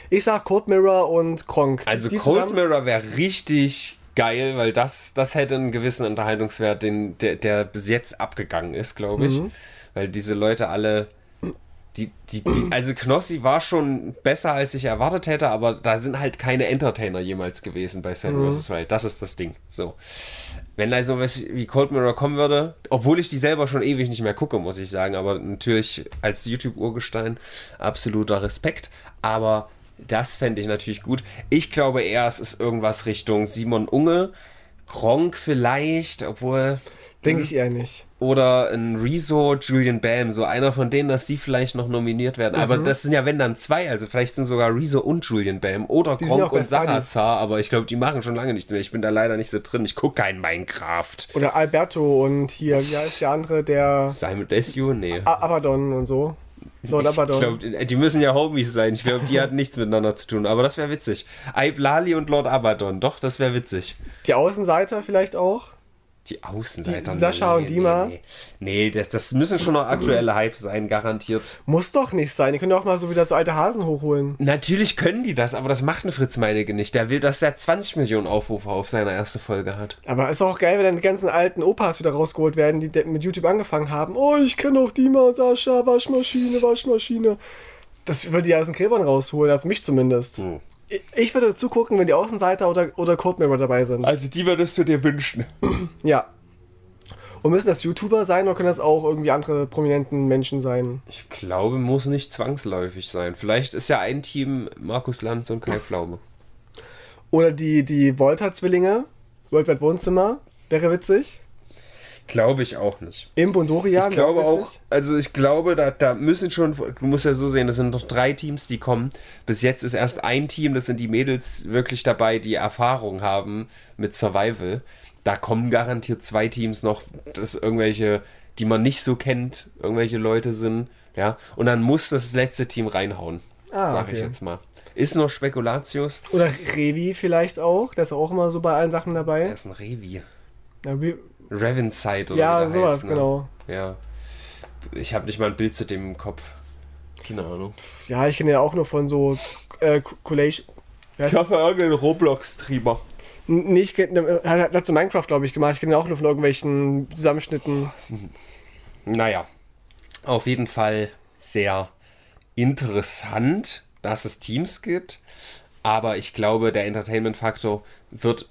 Ich sag Cold Mirror und Kronk. Also Die Cold zusammen- Mirror wäre richtig geil, weil das, das hätte einen gewissen Unterhaltungswert, den, der, der bis jetzt abgegangen ist, glaube ich. Weil diese Leute alle. Die, die, die, also Knossi war schon besser, als ich erwartet hätte, aber da sind halt keine Entertainer jemals gewesen bei Seven vs. Wild. Das ist das Ding. So. Wenn da sowas wie Cold Mirror kommen würde, obwohl ich die selber schon ewig nicht mehr gucke, muss ich sagen, aber natürlich als YouTube-Urgestein absoluter Respekt. Aber das fände ich natürlich gut. Ich glaube eher, es ist irgendwas Richtung Simon Unge, Gronk vielleicht, obwohl. Denke ich eher nicht. Oder ein Rezo, Julian Bam, so einer von denen, dass die vielleicht noch nominiert werden. Aber Mhm. das sind ja, wenn dann zwei, also vielleicht sind sogar Rezo und Julian Bam oder Die Gronk und. Salazar, aber ich glaube, die machen schon lange nichts mehr. Ich bin da leider nicht so drin. Ich gucke kein Minecraft. Oder Alberto und hier, wie heißt der andere, der Simon Desue? Nee. A Abaddon und so. Lord Ich Abaddon. glaube, die müssen ja Homies sein. Ich glaube, die hatten [laughs] nichts miteinander zu tun. Aber das wäre witzig. Aib Lali und Lord Abaddon. Doch, das wäre witzig. Die Außenseiter vielleicht auch. Die Außenseiter. Die Sascha und Dima? Nee, nee das, das müssen schon noch aktuelle Hypes sein, garantiert. Muss doch nicht sein. Die können doch mal so wieder so alte Hasen hochholen. Natürlich können die das, aber das macht ein Fritz Meinecke nicht. Der will, dass er 20 Millionen Aufrufe auf seine erste Folge hat. Aber ist auch geil, wenn dann die ganzen alten Opas wieder rausgeholt werden, die mit YouTube angefangen haben. Oh, ich kenne auch Dima und Sascha, Waschmaschine, Waschmaschine. Das würde die aus den Gräbern rausholen, also mich zumindest. Hm. Ich, würde zugucken, wenn die Außenseiter oder, oder Code Mirror dabei sind. Also die würdest du dir wünschen. [clears throat] Ja. Und müssen das YouTuber sein oder können das auch irgendwie andere prominenten Menschen sein? Ich glaube, muss nicht zwangsläufig sein. Vielleicht ist ja ein Team Markus Lanz und Kai Pflaume. Oder die, die Volta-Zwillinge, Worldwide Wohnzimmer, wäre witzig. Glaube ich auch nicht. Imp und Dorian. Ich glaube auch, also ich glaube, da, da müssen schon, du musst ja so sehen, das sind noch drei Teams, die kommen. Bis jetzt ist erst ein Team, das sind die Mädels wirklich dabei, die Erfahrung haben mit Survival. Da kommen garantiert zwei Teams noch, das irgendwelche, die man nicht so kennt, irgendwelche Leute sind. Ja, und dann muss das letzte Team reinhauen, Ah, sag ich okay. jetzt mal. Ist noch Spekulatius. Oder Revi vielleicht auch. Der ist auch immer so bei allen Sachen Er dabei. ist ein Revi. Ja, Re Ravenside oder ja sowas, heißt, ne? genau. Ja. Ich habe nicht mal ein Bild zu dem im Kopf. Keine Ahnung. Ja, ich kenne ja auch nur von so äh, Collation. Wie heißt das? irgendeinen Roblox-Streamer. Nee, ich kenne, hat, hat- hat so Minecraft, glaube ich, gemacht. Ich kenne ihn auch nur von irgendwelchen Zusammenschnitten. Naja, auf jeden Fall sehr interessant, dass es Teams gibt. Aber ich glaube, der Entertainment-Faktor wird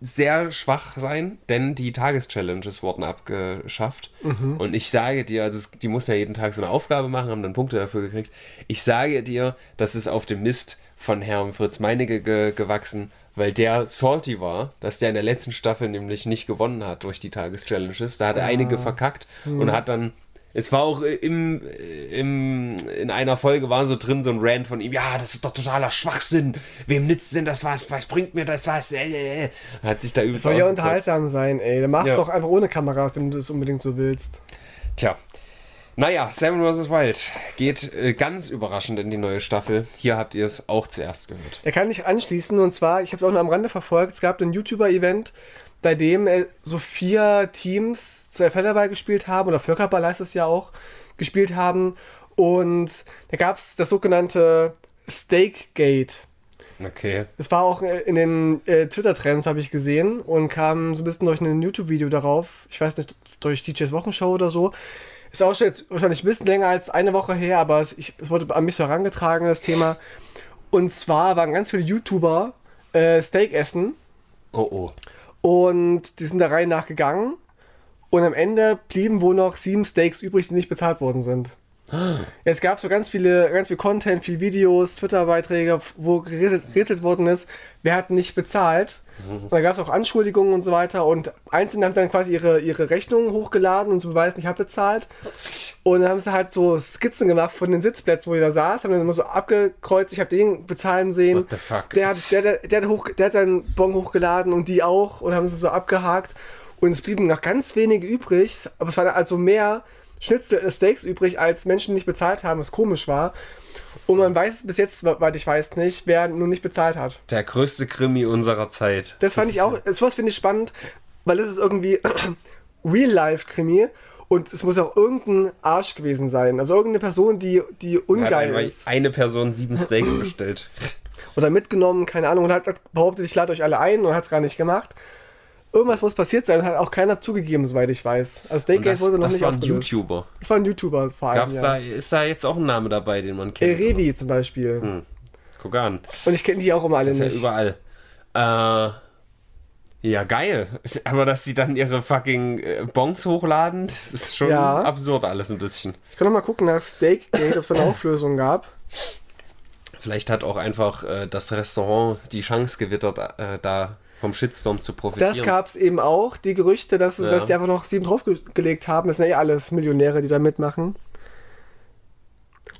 sehr schwach sein, denn die Tageschallenges wurden abgeschafft. Und ich sage dir, also es, die muss ja jeden Tag so eine Aufgabe machen, haben dann Punkte dafür gekriegt. Ich sage dir, das ist auf dem Mist von Herrn Fritz Meinecke ge gewachsen, weil der salty war, dass der in der letzten Staffel nämlich nicht gewonnen hat durch die Tageschallenges. Da hat er einige verkackt und hat dann es war auch im, im, in einer Folge war so drin so ein Rant von ihm, ja, das ist doch totaler Schwachsinn. Wem nützt denn das was? Was bringt mir das was? Äh, äh, äh. Hat sich da übelst Soll ja unterhaltsam sein, ey. Dann mach's Ja. doch einfach ohne Kameras, wenn du das unbedingt so willst. Tja. Naja, Seven vs. Wild geht äh, ganz überraschend in die neue Staffel. Hier habt ihr es auch zuerst gehört. Da kann ich anschließen und zwar, ich habe es auch nur am Rande verfolgt, es gab ein YouTuber-Event, bei dem äh, so vier Teams zwei Federball gespielt haben, oder Völkerball heißt es ja auch, gespielt haben. Und da gab es das sogenannte Steakgate. Okay. Das war auch äh, in den äh, Twitter-Trends, habe ich gesehen, und kam so ein bisschen durch ein YouTube-Video darauf. Ich weiß nicht, durch DJs Wochenshow oder so. Ist auch schon jetzt wahrscheinlich ein bisschen länger als eine Woche her, aber es, ich, es wurde an mich so herangetragen, das Thema. Und zwar waren ganz viele YouTuber äh, Steak essen. Oh oh. Und die sind der Reihe nach gegangen. Und am Ende blieben wohl noch sieben Steaks übrig, die nicht bezahlt worden sind. Es gab so ganz viele, ganz viel Content, viele Videos, Twitter-Beiträge, wo gerätselt, gerätselt worden ist, wer hat nicht bezahlt. Und da gab es auch Anschuldigungen und so weiter. Und Einzelne haben dann quasi ihre, ihre Rechnungen hochgeladen und zu beweisen, ich habe bezahlt. Und dann haben sie halt so Skizzen gemacht von den Sitzplätzen, wo jeder saß, haben dann immer so abgekreuzt, ich habe den bezahlen sehen. What the fuck? Der hat, der, der, der, hat hoch, der hat seinen Bon hochgeladen und die auch und haben sie so abgehakt. Und es blieben noch ganz wenige übrig, aber es waren also mehr Schnitzel, äh, Steaks übrig, als Menschen nicht bezahlt haben, was komisch war. Und man weiß bis jetzt, weil ich weiß nicht, wer nun nicht bezahlt hat. Der größte Krimi unserer Zeit. Das fand ich auch, sowas finde ich spannend, weil es ist irgendwie [clears throat] Real-Life-Krimi und es muss auch irgendein Arsch gewesen sein. Also irgendeine Person, die, die ungeil einmal ist. eine Person sieben Steaks [clears throat] bestellt. Oder mitgenommen, keine Ahnung, und hat behauptet, ich lade euch alle ein und hat es gar nicht gemacht. Irgendwas muss passiert sein, hat auch keiner zugegeben, soweit ich weiß. Also Steakgate das, wurde noch das nicht war ein aufgelöst. YouTuber. Das war ein YouTuber vor allem, Gab's ja. da, ist da jetzt auch ein Name dabei, den man kennt? oder? Revi zum Beispiel. Hm. Guck an. Und ich kenne die auch immer alle Ist ja nicht. überall. Äh, ja, geil. Aber dass sie dann ihre fucking äh, Bongs hochladen, das ist schon Ja. absurd alles ein bisschen. Ich kann noch mal gucken nach Steakgate, ob es eine [coughs] Auflösung gab. Vielleicht hat auch einfach äh, das Restaurant die Chance gewittert, äh, da vom Shitstorm zu profitieren. Das gab es eben auch, die Gerüchte, dass, Ja. dass die einfach noch sieben draufgelegt haben. Das sind ja eh alles Millionäre, die da mitmachen.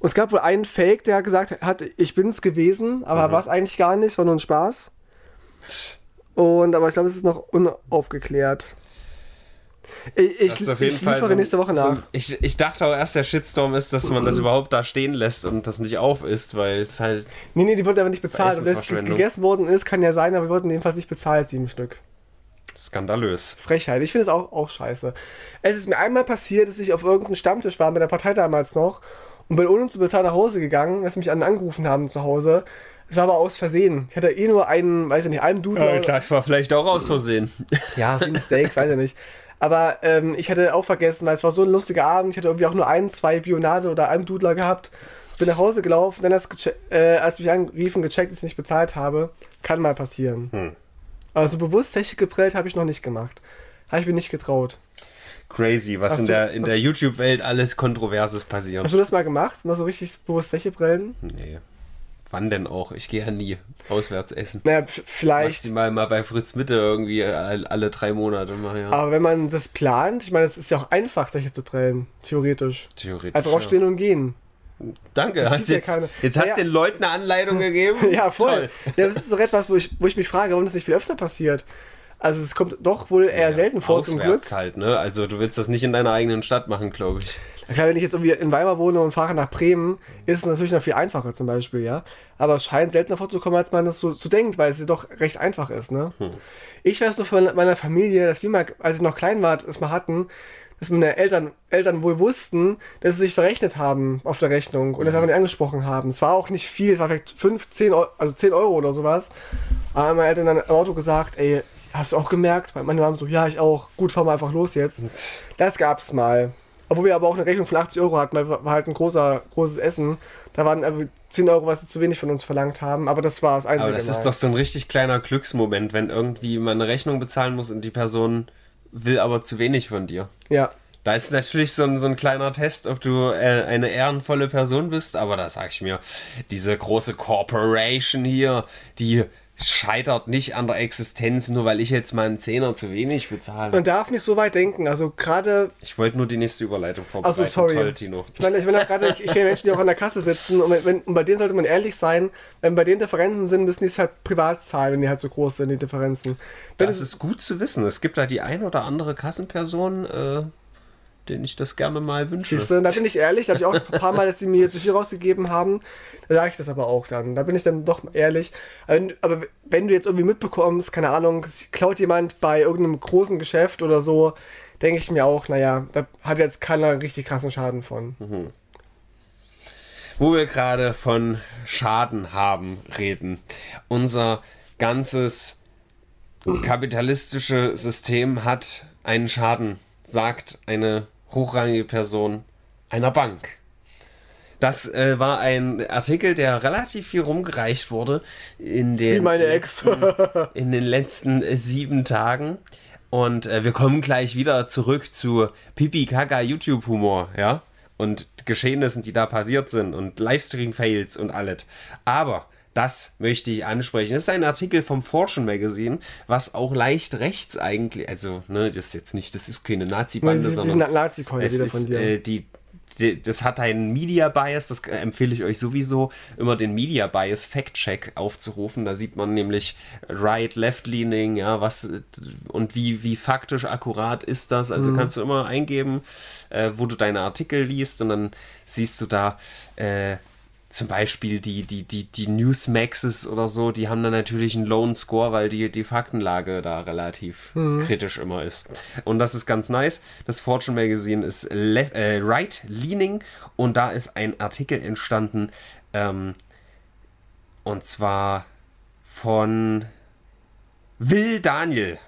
Und es gab wohl einen Fake, der gesagt hat, ich bin's gewesen, aber Mhm. war es eigentlich gar nicht, war nur ein Spaß. Und aber ich glaube, es ist noch unaufgeklärt. Ich, ich, Das auf jeden ich Fall liefere so nächste Woche so nach. ein- ich, ich dachte auch erst, der Shitstorm ist, dass man das überhaupt da stehen lässt und das nicht auf ist, weil es halt. Nee, nee, die wurden aber nicht bezahlt. Und das gegessen worden ist, kann ja sein, aber die wurden jedenfalls nicht bezahlt, sieben Stück. Skandalös. Frechheit. Ich finde es auch, auch scheiße. Es ist mir einmal passiert, dass ich auf irgendeinem Stammtisch war mit der Partei damals noch und bin ohne zu bezahlen nach Hause gegangen, dass mich an angerufen haben zu Hause. Es war aber aus Versehen. Ich hatte eh nur einen, weiß ich nicht, einen Dudler. das war vielleicht auch aus Versehen. Ja, sieben [laughs] Steaks, weiß ich nicht. Aber ähm, ich hatte auch vergessen, weil es war so ein lustiger Abend. Ich hatte irgendwie auch nur ein, zwei Bionade oder einen Dudler gehabt. Bin nach Hause gelaufen, dann äh, als mich anriefen, gecheckt, dass ich nicht bezahlt habe. Kann mal passieren. Hm. Aber so bewusst Zeche geprellt habe ich noch nicht gemacht. Habe ich mir nicht getraut. Crazy, was Hast in du- der, in der YouTube-Welt alles Kontroverses passiert. Hast du das mal gemacht? Mal so richtig bewusst Zeche prellen? Nee. Wann denn auch? Ich gehe ja nie auswärts essen. Naja, vielleicht. Maximal mal bei Fritz Mitte irgendwie all- alle drei Monate mal, ja. Aber wenn man das plant, ich meine, es ist ja auch einfach, Zeche zu prellen. Theoretisch. Theoretisch. Einfach ja. aufstehen und gehen. Danke, Das hast sieht ja jetzt, jetzt hast du ja. den Leuten eine Anleitung gegeben. [laughs] Ja, voll. Ja, das ist so etwas, wo ich, wo ich mich frage, warum das nicht viel öfter passiert. Also es kommt doch wohl eher selten vor zum Glück. Halt, ne? Also du willst das nicht in deiner eigenen Stadt machen, glaube ich. Klar, wenn ich jetzt irgendwie in Weimar wohne und fahre nach Bremen, ist es natürlich noch viel einfacher zum Beispiel, ja. Aber es scheint seltener vorzukommen, als man das so, so denkt, weil es ja doch recht einfach ist, ne? Hm. Ich weiß nur von meiner Familie, dass wir mal, als ich noch klein war, das mal hatten, dass meine Eltern, Eltern wohl wussten, dass sie sich verrechnet haben auf der Rechnung und das Mhm. einfach nicht angesprochen haben. Es war auch nicht viel, es war vielleicht 5, 10 Euro, also 10 Euro oder sowas. Aber meine Eltern dann im Auto gesagt, ey, hast du auch gemerkt? Meine waren so, ja, ich auch. Gut, fahren wir einfach los jetzt. Das gab's mal. Obwohl wir aber auch eine Rechnung von 80 Euro hatten, weil war halt ein großer, großes Essen. Da waren einfach 10 Euro, was sie zu wenig von uns verlangt haben. Aber das war das einzige Aber das ist doch so ein richtig kleiner Glücksmoment, wenn irgendwie man eine Rechnung bezahlen muss und die Person will aber zu wenig von dir. Ja. Da ist natürlich so ein, so ein kleiner Test, ob du äh, eine ehrenvolle Person bist, aber da sag ich mir, diese große Corporation hier, die scheitert nicht an der Existenz, nur weil ich jetzt mal einen Zehner zu wenig bezahle. Man darf nicht so weit denken. Also gerade, Ich wollte nur die nächste Überleitung vorbereiten. also sorry. Toll, Tino. Ich meine, ich meine gerade, ich, ich kenne Menschen, die auch an der Kasse sitzen und, wenn, und bei denen sollte man ehrlich sein, wenn bei denen Differenzen sind, müssen die es halt privat zahlen, wenn die halt so groß sind, die Differenzen. Wenn Das es- ist gut zu wissen. Es gibt da die ein oder andere Kassenperson, äh, denen ich das gerne mal wünsche. Siehst du, da bin ich ehrlich, da habe ich auch ein paar Mal, dass sie mir zu viel rausgegeben haben, da sage ich das aber auch dann. Da bin ich dann doch ehrlich. Aber wenn, du jetzt irgendwie mitbekommst, keine Ahnung, klaut jemand bei irgendeinem großen Geschäft oder so, denke ich mir auch, naja, da hat jetzt keiner richtig krassen Schaden von. Wo wir gerade von Schaden haben reden. Unser ganzes kapitalistische System hat einen Schaden, sagt eine hochrangige Person einer Bank. Das äh, war ein Artikel, der relativ viel rumgereicht wurde in den, Wie meine Ex. in den letzten äh, sieben Tagen. Und äh, wir kommen gleich wieder zurück zu Pipi Kaka YouTube Humor, ja? Und Geschehnissen, die da passiert sind und Livestream-Fails und alles. Aber das möchte ich ansprechen. Das ist ein Artikel vom Fortune Magazine, was auch leicht rechts eigentlich, also, ne, das ist jetzt nicht, das ist keine Nazi-Bande, sondern diese Nazi-Keule es wieder ist, von dir. äh, die, die, das hat einen Media Bias, das empfehle ich euch sowieso, immer den Media Bias Fact Check aufzurufen. Da sieht man nämlich Right, Left Leaning, ja, was und wie, wie faktisch akkurat ist das. Also kannst du immer eingeben, äh, wo du deine Artikel liest und dann siehst du da äh, zum Beispiel die, die, die, die Newsmaxes oder so, die haben dann natürlich einen Low Score, weil die, die Faktenlage da relativ kritisch immer ist. Und das ist ganz nice. Das Fortune Magazine ist left, äh, right leaning und da ist ein Artikel entstanden, ähm, und zwar von Will Daniel.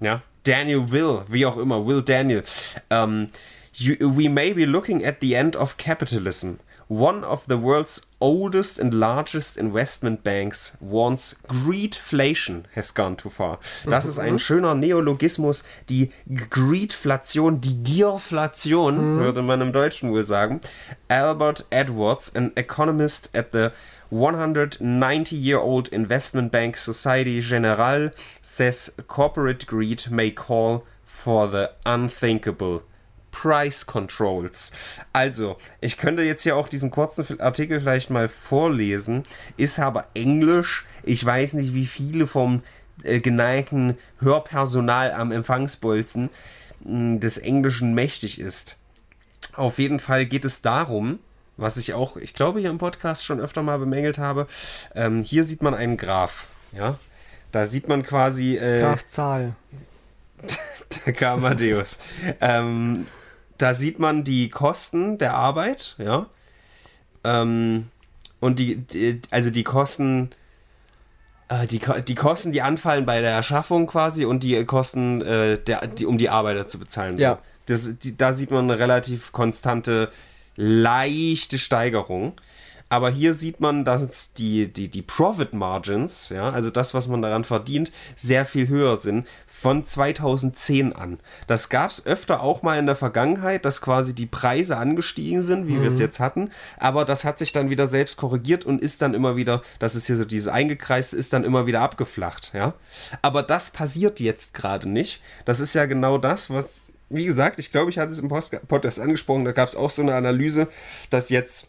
Ja, Daniel Will, wie auch immer, Will Daniel. Um, you, we may be looking at the end of capitalism. One of the world's oldest and largest investment banks warns greedflation has gone too far. Das ist ein schöner Neologismus, die Greedflation, die Gierflation, würde man im Deutschen wohl sagen. Albert Edwards, an economist at the 190-year-old investment bank Society Generale, says corporate greed may call for the unthinkable. Price Controls. Also, ich könnte jetzt hier auch diesen kurzen Artikel vielleicht mal vorlesen, ist aber Englisch. Ich weiß nicht, wie viele vom äh, geneigten Hörpersonal am Empfangsbolzen mh, des Englischen mächtig ist. Auf jeden Fall geht es darum, was ich auch, ich glaube, hier im Podcast schon öfter mal bemängelt habe. Ähm, hier sieht man einen Graph. Ja, da sieht man quasi. Äh, [laughs] Graf Zahl. der Amadeus. ähm, da sieht man die Kosten der Arbeit, ja. Ähm, und die, die, also die Kosten, äh, die, die Kosten, die anfallen bei der Erschaffung quasi und die Kosten, äh, der, die, um die Arbeiter zu bezahlen. Ja. Das, die, da sieht man eine relativ konstante, leichte Steigerung. Aber hier sieht man, dass die, die, die Profit Margins, ja, also das, was man daran verdient, sehr viel höher sind von 2010 an. Das gab es öfter auch mal in der Vergangenheit, dass quasi die Preise angestiegen sind, wie wir es jetzt hatten. Aber das hat sich dann wieder selbst korrigiert und ist dann immer wieder, das ist hier so dieses eingekreiste, ist dann immer wieder abgeflacht, ja. Aber das passiert jetzt gerade nicht. Das ist ja genau das, was, wie gesagt, ich glaube, ich hatte es im Podcast angesprochen, da gab es auch so eine Analyse, dass jetzt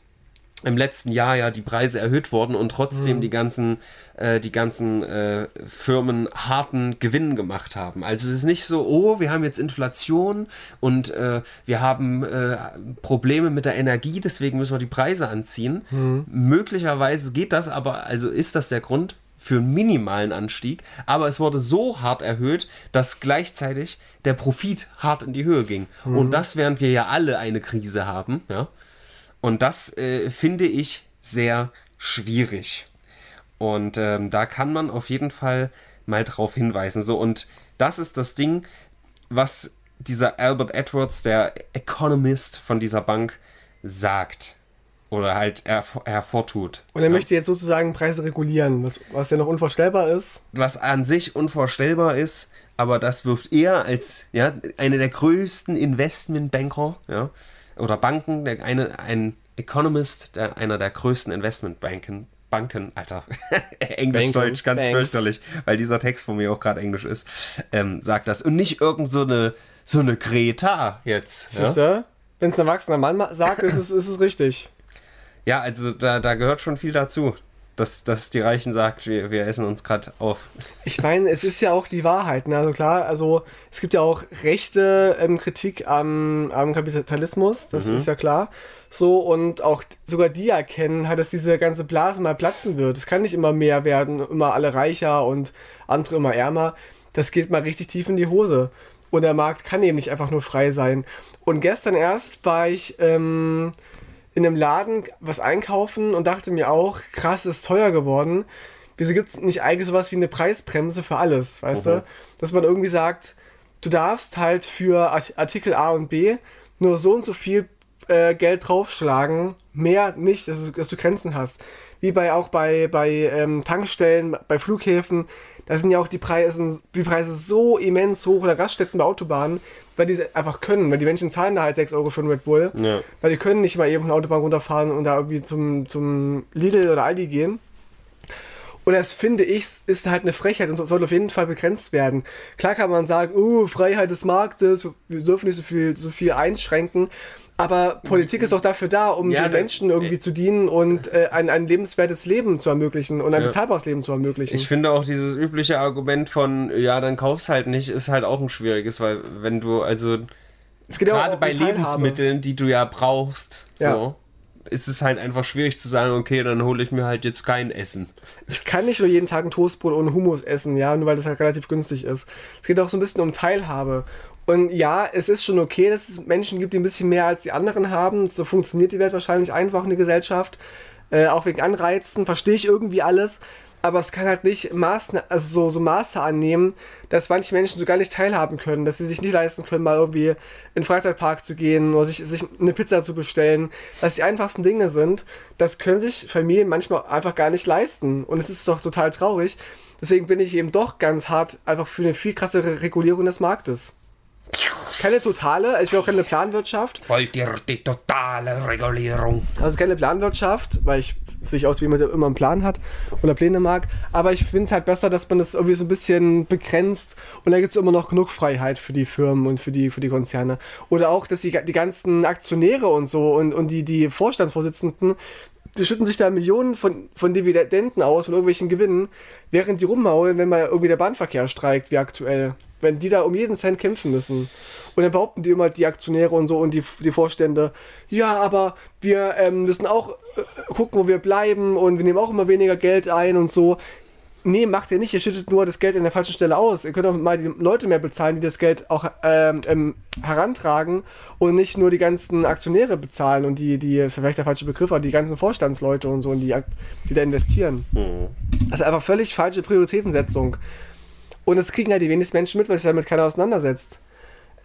im letzten Jahr ja die Preise erhöht wurden und trotzdem die ganzen, äh, die ganzen äh, Firmen harten Gewinn gemacht haben. Also es ist nicht so, oh, wir haben jetzt Inflation und äh, wir haben äh, Probleme mit der Energie, deswegen müssen wir die Preise anziehen. Möglicherweise geht das, aber also ist das der Grund für einen minimalen Anstieg, aber es wurde so hart erhöht, dass gleichzeitig der Profit hart in die Höhe ging. Und das, während wir ja alle eine Krise haben, ja. Und das äh, finde ich sehr schwierig. Und ähm, da kann man auf jeden Fall mal drauf hinweisen. So, und das ist das Ding, was dieser Albert Edwards, der Economist von dieser Bank, sagt. Oder halt hervor hervortut. Und er Ja. möchte jetzt sozusagen Preise regulieren, was, was ja noch unvorstellbar ist. was an sich unvorstellbar ist, aber das wirft er als ja, eine der größten Investmentbanker ja, oder Banken, der, eine, ein Economist, der, einer der größten Investmentbanken, Banken, Alter, [laughs] Englisch-Deutsch, ganz Banks. fürchterlich, weil dieser Text von mir auch gerade Englisch ist, ähm, sagt das. Und nicht irgend so eine, so eine Greta jetzt. Siehst Ja? du? Wenn es ein erwachsener Mann ma- sagt, ist es, ist es richtig. ja, also da, da gehört schon viel dazu, dass, dass die Reichen sagt, wir, wir essen uns gerade auf. Ich meine, es ist ja auch die Wahrheit. Ne? Also klar, also es gibt ja auch rechte ähm, Kritik am, am Kapitalismus, das ist ja klar. So, und auch sogar die erkennen halt, dass diese ganze Blase mal platzen wird. Es kann nicht immer mehr werden, immer alle reicher und andere immer ärmer. Das geht mal richtig tief in die Hose. Und der Markt kann eben nicht einfach nur frei sein. Und gestern erst war ich ähm, in einem Laden was einkaufen und dachte mir auch, krass, ist teuer geworden. Wieso gibt es nicht eigentlich sowas wie eine Preisbremse für alles, weißt du? Dass man irgendwie sagt, du darfst halt für Art- Artikel A und B nur so und so viel äh, Geld draufschlagen, mehr nicht, dass du, dass du Grenzen hast. Wie bei auch bei, bei ähm, Tankstellen, bei Flughäfen, da sind ja auch die Preise, die Preise so immens hoch oder Raststätten bei Autobahnen, weil die es einfach können, weil die Menschen zahlen da halt 6 Euro für einen Red Bull, Ja. weil die können nicht mal eben von der Autobahn runterfahren und da irgendwie zum, zum Lidl oder Aldi gehen. Und das finde ich, ist halt eine Frechheit und so- soll auf jeden Fall begrenzt werden. Klar kann man sagen, oh, Freiheit des Marktes, wir dürfen nicht so viel, so viel einschränken. Aber Politik ist auch dafür da, um Ja, den da- Menschen irgendwie zu dienen und äh, ein, ein lebenswertes Leben zu ermöglichen und ein Ja. bezahlbares Leben zu ermöglichen. Ich finde auch dieses übliche Argument von, ja, dann kauf's halt nicht, ist halt auch ein schwieriges, weil wenn du, also es geht ja gerade bei. Lebensmitteln, die du ja brauchst, Ja. so, ist es halt einfach schwierig zu sagen, okay, dann hole ich mir halt jetzt kein Essen. Ich kann nicht nur jeden Tag ein Toastbrot ohne Hummus essen, ja, nur weil das halt relativ günstig ist. Es geht auch so ein bisschen um Teilhabe. Und ja, es ist schon okay, dass es Menschen gibt, die ein bisschen mehr als die anderen haben. So funktioniert die Welt wahrscheinlich einfach in der Gesellschaft. Äh, auch wegen Anreizen, verstehe ich irgendwie alles. Aber es kann halt nicht Maßen, also so, so Maße annehmen, dass manche Menschen so gar nicht teilhaben können, dass sie sich nicht leisten können, mal irgendwie in den Freizeitpark zu gehen oder sich, sich eine Pizza zu bestellen. Dass die einfachsten Dinge sind, das können sich Familien manchmal einfach gar nicht leisten. Und es ist doch total traurig. Deswegen bin ich eben doch ganz hart einfach für eine viel krassere Regulierung des Marktes. Keine totale, ich will auch keine Planwirtschaft. Wollt ihr die totale Regulierung? Also keine Planwirtschaft, weil ich sehe ich aus, wie jemand, der immer einen Plan hat oder Pläne mag. Aber ich finde es halt besser, dass man das irgendwie so ein bisschen begrenzt und da gibt es immer noch genug Freiheit für die Firmen und für die, für die Konzerne. Oder auch, dass die, die ganzen Aktionäre und so und, und die, die Vorstandsvorsitzenden, die schütten sich da Millionen von, von Dividenden aus, von irgendwelchen Gewinnen, während die rummaulen, wenn mal irgendwie der Bahnverkehr streikt, wie aktuell. Wenn die da um jeden Cent kämpfen müssen. Und dann behaupten die immer, die Aktionäre und so und die, die Vorstände, ja, aber wir ähm, müssen auch äh, gucken, wo wir bleiben und wir nehmen auch immer weniger Geld ein und so. Nee, macht ihr nicht, ihr schüttet nur das Geld an der falschen Stelle aus. Ihr könnt auch mal die Leute mehr bezahlen, die das Geld auch ähm, ähm, herantragen und nicht nur die ganzen Aktionäre bezahlen und die, die, ist vielleicht der falsche Begriff, aber die ganzen Vorstandsleute und so, und die, die da investieren. Das ist einfach völlig falsche Prioritätensetzung. Und es kriegen halt die wenigsten Menschen mit, weil sich damit keiner auseinandersetzt.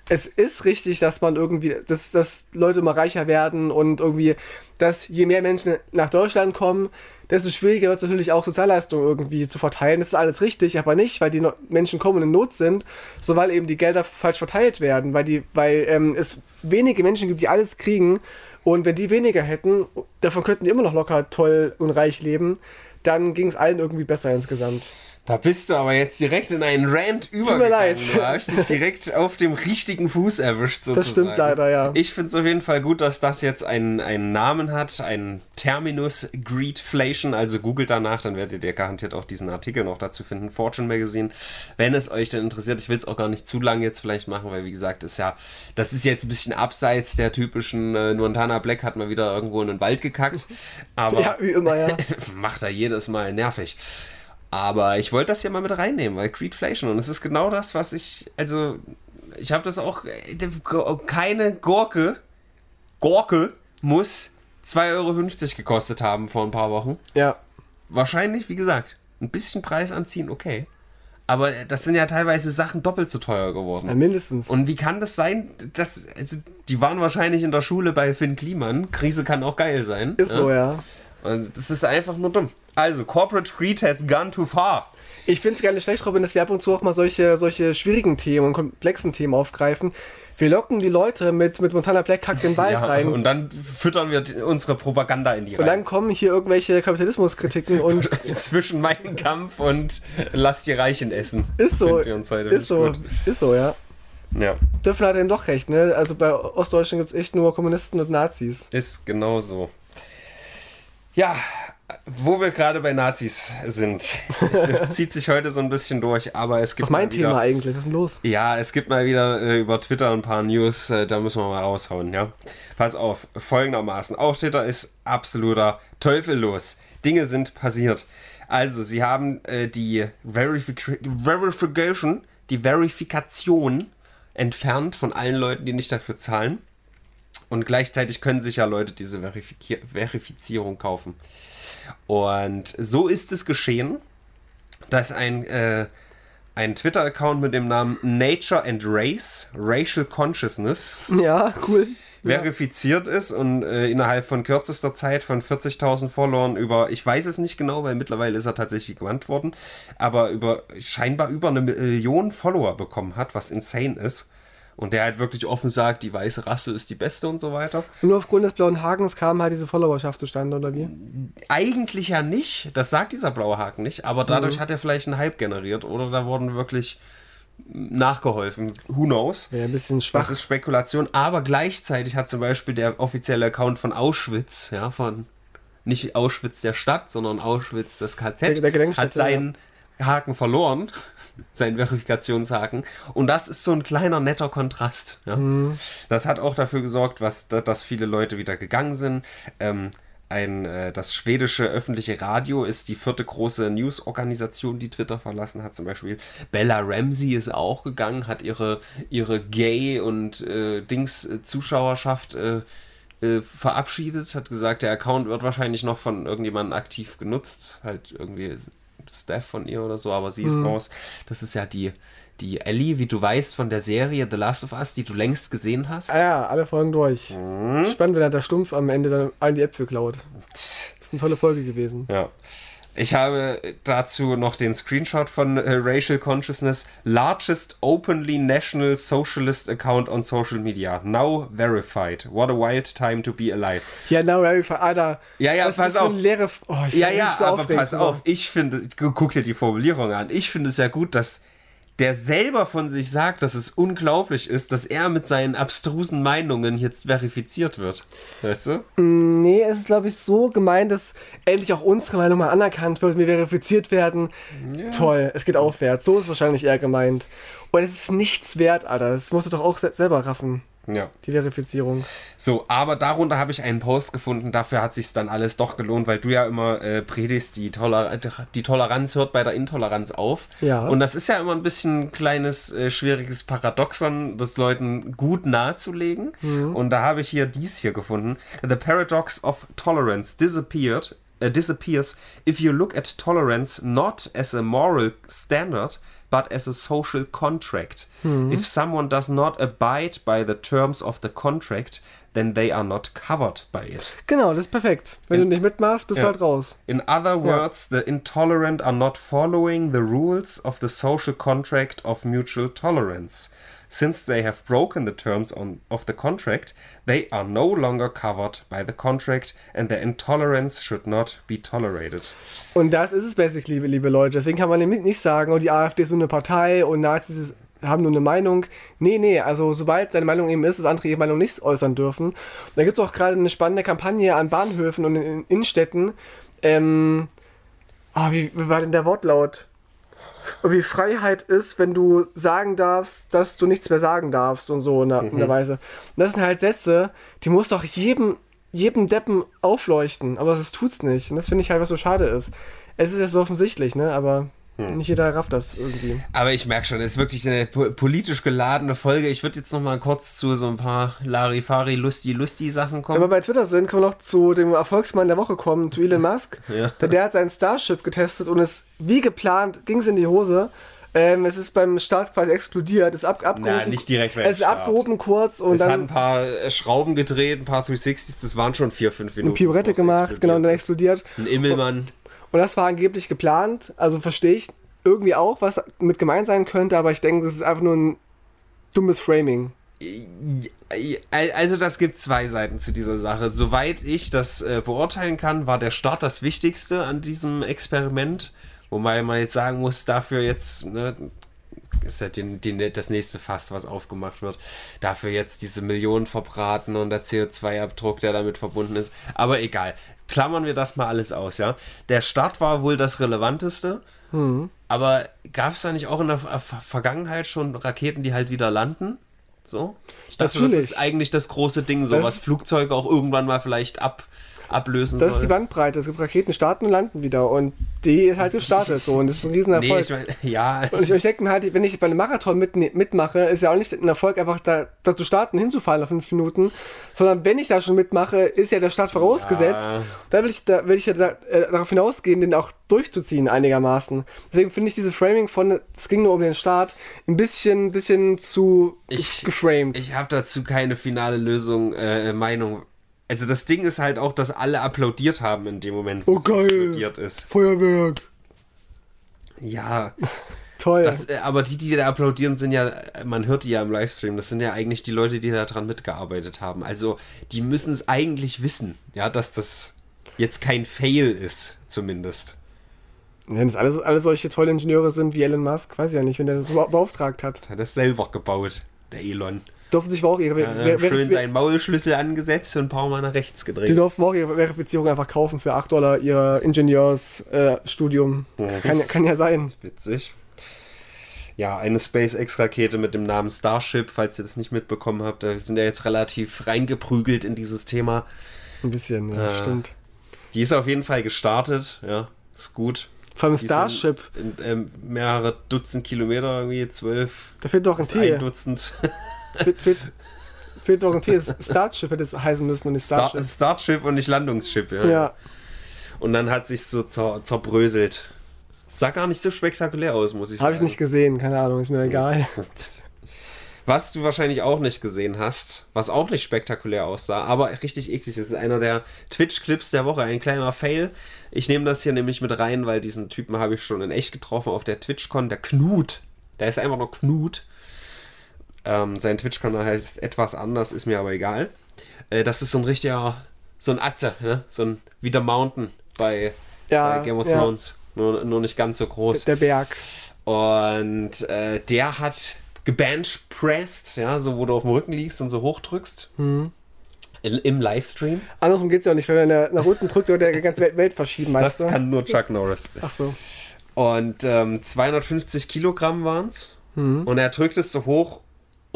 Es ist richtig, dass man irgendwie, dass, dass Leute immer reicher werden und irgendwie, dass je mehr Menschen nach Deutschland kommen, desto schwieriger wird es natürlich auch Sozialleistungen irgendwie zu verteilen. Das ist alles richtig, aber nicht, weil die No- Menschen kommen und in Not sind, sondern weil eben die Gelder falsch verteilt werden, weil, die, weil ähm, es wenige Menschen gibt, die alles kriegen und wenn die weniger hätten, davon könnten die immer noch locker toll und reich leben, dann ging es allen irgendwie besser insgesamt. Da bist du aber jetzt direkt in einen Rant übergegangen. mir leid. Du hast dich direkt auf dem richtigen Fuß erwischt sozusagen. Das stimmt leider, ja. Ich finde es auf jeden Fall gut, dass das jetzt einen, einen Namen hat, einen Terminus Greedflation. Also googelt danach, dann werdet ihr garantiert auch diesen Artikel noch dazu finden. Fortune Magazine, wenn es euch denn interessiert. Ich will es auch gar nicht zu lang jetzt vielleicht machen, weil wie gesagt, ist ja, das ist jetzt ein bisschen abseits der typischen äh, Montana Black hat mal wieder irgendwo in den Wald gekackt. [laughs] Aber Ja, wie immer, ja. [laughs] macht er jedes Mal nervig. Aber ich wollte das hier mal mit reinnehmen, weil Greedflation und es ist genau das, was ich, also ich habe das auch, keine Gurke, Gurke muss 2,50 Euro gekostet haben vor ein paar Wochen. Ja. Wahrscheinlich, wie gesagt, ein bisschen Preis anziehen, okay. Aber das sind ja teilweise Sachen doppelt so teuer geworden. ja mindestens. Und wie kann das sein, dass, also, die waren wahrscheinlich in der Schule bei Finn Kliman. Krise kann auch geil sein. ist so, ja. Und das ist einfach nur dumm. Also, Corporate Greed has gone too far. Ich finde es gar nicht schlecht, Robin, dass wir ab und zu auch mal solche, solche schwierigen Themen und komplexen Themen aufgreifen. Wir locken die Leute mit, mit Montana Black Hack den Wald Ja, rein. und dann füttern wir die- unsere Propaganda in die Und dann kommen hier irgendwelche Kapitalismuskritiken und [laughs] Zwischen meinen Kampf und lass die Reichen essen. ist so. Ist so. gut. Ist so, ja. Ja, Dürfen hat eben doch recht, ne? Also bei Ostdeutschland gibt es echt nur Kommunisten und Nazis. ist genau so. Ja, wo wir gerade bei Nazis sind. Das [laughs] zieht sich heute so ein bisschen durch, aber es Ist gibt doch mein mal wieder, Thema eigentlich. Was ist denn los? Ja, es gibt mal wieder äh, über Twitter ein paar News, äh, da müssen wir mal raushauen, ja. Pass auf, folgendermaßen. Auch Twitter ist absoluter Teufel los. Dinge sind passiert. Also, sie haben äh, die Verific Verification, die Verifikation entfernt von allen Leuten, die nicht dafür zahlen. Und gleichzeitig können sich ja Leute diese Verifikier Verifizierung kaufen. Und so ist es geschehen, dass ein, äh, ein Twitter-Account mit dem Namen Nature and Race, Racial Consciousness, Ja, cool. verifiziert ist und äh, innerhalb von kürzester Zeit von 40.000 Followern über, ich weiß es nicht genau, weil mittlerweile ist er tatsächlich gewandt worden, aber über scheinbar über eine Million Follower bekommen hat, was insane ist. Und der halt wirklich offen sagt, die weiße Rasse ist die beste und so weiter. Und nur aufgrund des blauen Hakens kam halt diese Followerschaft zustande, oder wie? Eigentlich ja nicht. Das sagt dieser blaue Haken nicht. Aber dadurch mhm. hat er vielleicht einen Hype generiert. Oder da wurden wirklich nachgeholfen. Who knows? Wäre ein bisschen schwach. Das ist Spekulation. Aber gleichzeitig hat zum Beispiel der offizielle Account von Auschwitz, ja, von nicht Auschwitz der Stadt, sondern Auschwitz das KZ, der, der hat seinen ja. Haken verloren sein Verifikationshaken. Und das ist so ein kleiner netter Kontrast. Ja. Mhm. Das hat auch dafür gesorgt, was, dass viele Leute wieder gegangen sind. Ähm, ein, äh, das schwedische öffentliche Radio ist die vierte große News-Organisation, die Twitter verlassen hat. Zum Beispiel Bella Ramsey ist auch gegangen, hat ihre, ihre Gay- und äh, Dings-Zuschauerschaft äh, äh, verabschiedet, hat gesagt, der Account wird wahrscheinlich noch von irgendjemandem aktiv genutzt. Halt irgendwie Staff von ihr oder so, aber sie ist mhm. raus. Das ist ja die, die Ellie, wie du weißt, von der Serie The Last of Us, die du längst gesehen hast. Ah ja, alle Folgen durch. Mhm. Spannend, wenn er der Stumpf am Ende dann allen die Äpfel klaut. Das ist eine tolle Folge gewesen. Ja. Ich habe dazu noch den Screenshot von äh, Racial Consciousness. Largest openly national socialist account on social media. Now verified. What a wild time to be alive. Ja, now verified. Alter. Ja, ja, das pass ist auf. So leere, oh, ja, ja, so aber pass auf. Ich finde, guck dir die Formulierung an. Ich finde es ja gut, dass der selber von sich sagt, dass es unglaublich ist, dass er mit seinen abstrusen Meinungen jetzt verifiziert wird. Weißt du? Nee, es ist, glaube ich, so gemeint, dass endlich auch unsere Meinung mal anerkannt wird, wir verifiziert werden. Ja. Toll, es geht aufwärts. So ist wahrscheinlich eher gemeint. Und es ist nichts wert, Alter. Das musst du doch auch selber raffen. Ja. Die Verifizierung. So, aber darunter habe ich einen Post gefunden, dafür hat sich dann alles doch gelohnt, weil du ja immer äh, predigst, die, Toler die Toleranz hört bei der Intoleranz auf. Ja. Und das ist ja immer ein bisschen ein kleines, äh, schwieriges Paradoxon, das Leuten gut nahezulegen. Mhm. Und da habe ich hier dies hier gefunden. The paradox of tolerance disappeared uh, disappears if you look at tolerance not as a moral standard, but as a social contract. Mhm. If someone does not abide by the terms of the contract, then they are not covered by it. Genau, das ist perfekt. Wenn in, du nicht mitmachst, bist ja. halt raus. In other words, ja. the intolerant are not following the rules of the social contract of mutual tolerance. Since they have broken the terms on, of the contract, they are no longer covered by the contract and their intolerance should not be tolerated. Und das ist es basically, liebe Leute. Deswegen kann man nicht sagen, oh, die AfD ist so eine Partei und Nazis haben nur eine Meinung. Nee, nee, also sobald seine Meinung eben ist, dass andere ihre Meinung nicht äußern dürfen. Da gibt es auch gerade eine spannende Kampagne an Bahnhöfen und in Innenstädten. Ähm, oh, wie, wie war denn der Wortlaut? Wie Freiheit ist, wenn du sagen darfst, dass du nichts mehr sagen darfst und so in der, mhm. in der Weise. Und das sind halt Sätze, die muss doch jedem, jedem Deppen aufleuchten, aber das tut's nicht. Und das finde ich halt, was so schade ist. Es ist ja so offensichtlich, ne, aber hm. Nicht jeder rafft das irgendwie. Aber ich merke schon, es ist wirklich eine politisch geladene Folge. Ich würde jetzt noch mal kurz zu so ein paar Larifari, Lusti-Lusti-Sachen kommen. Wenn wir bei Twitter sind, können wir noch zu dem Erfolgsmann der Woche kommen, zu Elon Musk. [laughs] ja. der, der hat sein Starship getestet und es wie geplant ging es in die Hose. Ähm, es ist beim Start quasi explodiert, es ist ab, abgehoben. Nein, nicht direkt Es ist Start. abgehoben kurz und es dann. hat ein paar äh, Schrauben gedreht, ein paar 360s, das waren schon 4, 5 Minuten. Eine Pirouette gemacht, genau, und dann explodiert. Ein Immelmann. Und das war angeblich geplant, also verstehe ich irgendwie auch, was mit gemeint sein könnte, aber ich denke, das ist einfach nur ein dummes Framing. Also das gibt zwei Seiten zu dieser Sache. Soweit ich das äh, beurteilen kann, war der Start das Wichtigste an diesem Experiment. Wobei man jetzt sagen muss, dafür jetzt, ne, ist ja den, den, das nächste Fass, was aufgemacht wird. Dafür jetzt diese Millionen verbraten und der CO2-Abdruck, der damit verbunden ist. Aber egal. Klammern wir das mal alles aus, ja. Der Start war wohl das Relevanteste. Mhm. Aber gab es da nicht auch in der Vergangenheit schon Raketen, die halt wieder landen? So? Ich dachte, Natürlich. das ist eigentlich das große Ding, so das was Flugzeuge auch irgendwann mal vielleicht ab, ablösen Das soll. ist die Bandbreite. Es gibt Raketen, starten und landen wieder. Und die ist halt gestartet so und das ist ein Riesenerfolg. Nee, ich meine, [laughs] ja. Und ich, ich denke mir halt, wenn ich bei einem Marathon mit, mitmache, ist ja auch nicht ein Erfolg, einfach da, da zu starten, hinzufallen nach fünf Minuten, sondern wenn ich da schon mitmache, ist ja der Start vorausgesetzt. Ja. Da will ich, da will ich ja da, äh, darauf hinausgehen, den auch durchzuziehen einigermaßen. Deswegen finde ich diese Framing von, es ging nur um den Start, ein bisschen, bisschen zu Ich- geframed. Ich habe dazu keine finale Lösung, äh, Meinung. Also das Ding ist halt auch, dass alle applaudiert haben in dem Moment, wo Oh, es geil. explodiert ist. Feuerwerk. Ja, [laughs] Toll. das, äh, aber die, die da applaudieren, sind ja, man hört die ja im Livestream, das sind ja eigentlich die Leute, die da dran mitgearbeitet haben. Also die müssen es eigentlich wissen, ja, dass das jetzt kein Fail ist, zumindest. Wenn es alles, alle solche tolle Ingenieure sind wie Elon Musk, weiß ich ja nicht, wenn der das beauftragt hat. Hat das selber gebaut, der Elon. Durften sich Ver- schön seinen Maulschlüssel angesetzt und ein paar Mal nach rechts die gedreht. durften auch ihre Verifizierung einfach kaufen für 8 Dollar ihr Ingenieursstudium. Äh, kann, ja- kann ja sein. Witzig. Ja, eine SpaceX-Rakete mit dem Namen Starship, falls ihr das nicht mitbekommen habt. Da sind ja jetzt relativ reingeprügelt in dieses Thema. Ein bisschen, ja, Äh, stimmt. Die ist auf jeden Fall gestartet, ja, ist gut. Vor allem Die Starship, Sind in, ähm, mehrere Dutzend Kilometer, irgendwie zwölf, da fehlt doch ein T. ein Dutzend. [laughs] Fehlt, fehlt, fehlt doch ein T. Starship hätte es heißen müssen und nicht Star Starship. Starship und nicht Landungsschiff, ja. ja. Und dann hat sich so zer zerbröselt. Sah gar nicht so spektakulär aus, muss ich habe sagen. ich nicht gesehen, keine Ahnung, ist mir egal. [laughs] Was du wahrscheinlich auch nicht gesehen hast, was auch nicht spektakulär aussah, aber richtig eklig ist, ist einer der Twitch-Clips der Woche, ein kleiner Fail. Ich nehme das hier nämlich mit rein, weil diesen Typen habe ich schon in echt getroffen auf der TwitchCon, der Knut. Der ist einfach nur Knut. Ähm, sein Twitch-Kanal heißt etwas anders, ist mir aber egal. Äh, das ist so ein richtiger, so ein Atze, ne? so ein wie der Mountain bei, Ja, bei Game of ja. Thrones. Nur, nur nicht ganz so groß. Der Berg. Und äh, der hat gebenchpressed, ja, so wo du auf dem Rücken liegst und so hochdrückst. In, Im Livestream. Andersrum geht es ja auch nicht, wenn er nach unten drückt, wird der die ganze Welt, Welt verschieben, Das du? kann nur Chuck Norris. Ach so. Und ähm, 250 Kilogramm waren es. Mhm. Und er drückt es so hoch.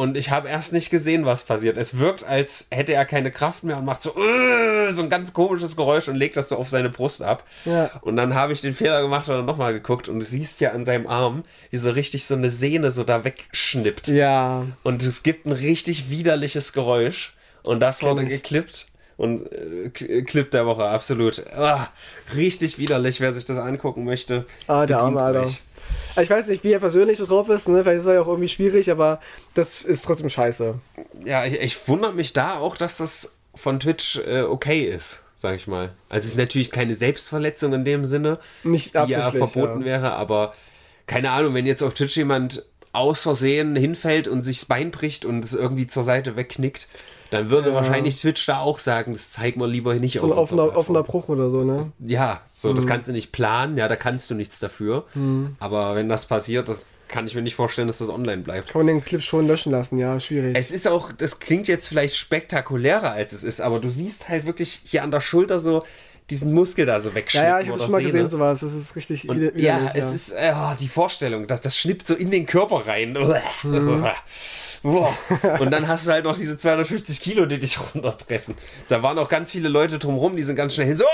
Und ich habe erst nicht gesehen, was passiert. Es wirkt, als hätte er keine Kraft mehr und macht so, äh, so ein ganz komisches Geräusch und legt das so auf seine Brust ab. Ja. Und dann habe ich den Fehler gemacht und dann nochmal geguckt und du siehst ja an seinem Arm, wie so richtig so eine Sehne so da wegschnippt. Ja. Und es gibt ein richtig widerliches Geräusch. Und das wurde geklippt. Und äh, Clip der Woche, absolut. Ah, richtig widerlich, wer sich das angucken möchte. Ah, der arme Alter. euch. Also Ich weiß nicht, wie er persönlich so drauf ist, ne? Vielleicht ist er ja auch irgendwie schwierig, aber das ist trotzdem scheiße. Ja, ich, ich wundere mich da auch, dass das von Twitch äh, okay ist, sag ich mal. Also es ist natürlich keine Selbstverletzung in dem Sinne, Nicht die ja verboten ja. wäre, aber keine Ahnung, wenn jetzt auf Twitch jemand aus Versehen hinfällt und sich das Bein bricht und es irgendwie zur Seite wegknickt, dann würde Ja. wahrscheinlich Twitch da auch sagen, das zeigt man lieber nicht So ein auf unserer offener, offener Plattform. Bruch oder so, ne? Ja, so, Mhm. das kannst du nicht planen, ja, da kannst du nichts dafür. Aber wenn das passiert, das kann ich mir nicht vorstellen, dass das online bleibt. Kann man den Clip schon löschen lassen, ja, schwierig. Es ist auch, das klingt jetzt vielleicht spektakulärer als es ist, aber du siehst halt wirklich hier an der Schulter so diesen Muskel da so ja, wegschnippen. ja, ich habe das schon mal Sehne. gesehen, sowas. Das ist richtig Und ja, widerlich, es ist äh, oh, die Vorstellung, dass das schnippt so in den Körper rein. Mhm. [laughs] Und dann hast du halt noch diese 250 Kilo, die dich runterpressen. Da waren auch ganz viele Leute drumrum, die sind ganz schnell hin. So,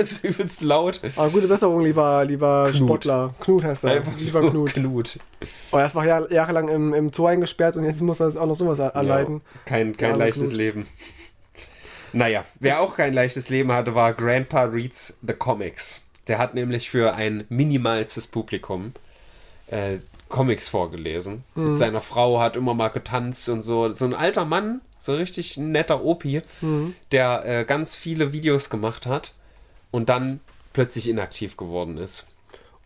ist übelst laut. Aber gute Besserung, lieber, lieber Knut. Sportler. Knut heißt er. Einfach lieber Knut. Knut. Oh, er ist mal jahr, jahrelang im, im Zoo eingesperrt und jetzt muss er auch noch sowas er- erleiden. Ja, kein kein arme leichtes Knut. Leben. Naja, wer auch kein leichtes Leben hatte, war Grandpa Reads The Comics. Der hat nämlich für ein minimalstes Publikum äh, Comics vorgelesen. Mhm. Mit seiner Frau hat immer mal getanzt und so. So ein alter Mann, so richtig ein netter Opi, Mhm. der äh, ganz viele Videos gemacht hat und dann plötzlich inaktiv geworden ist.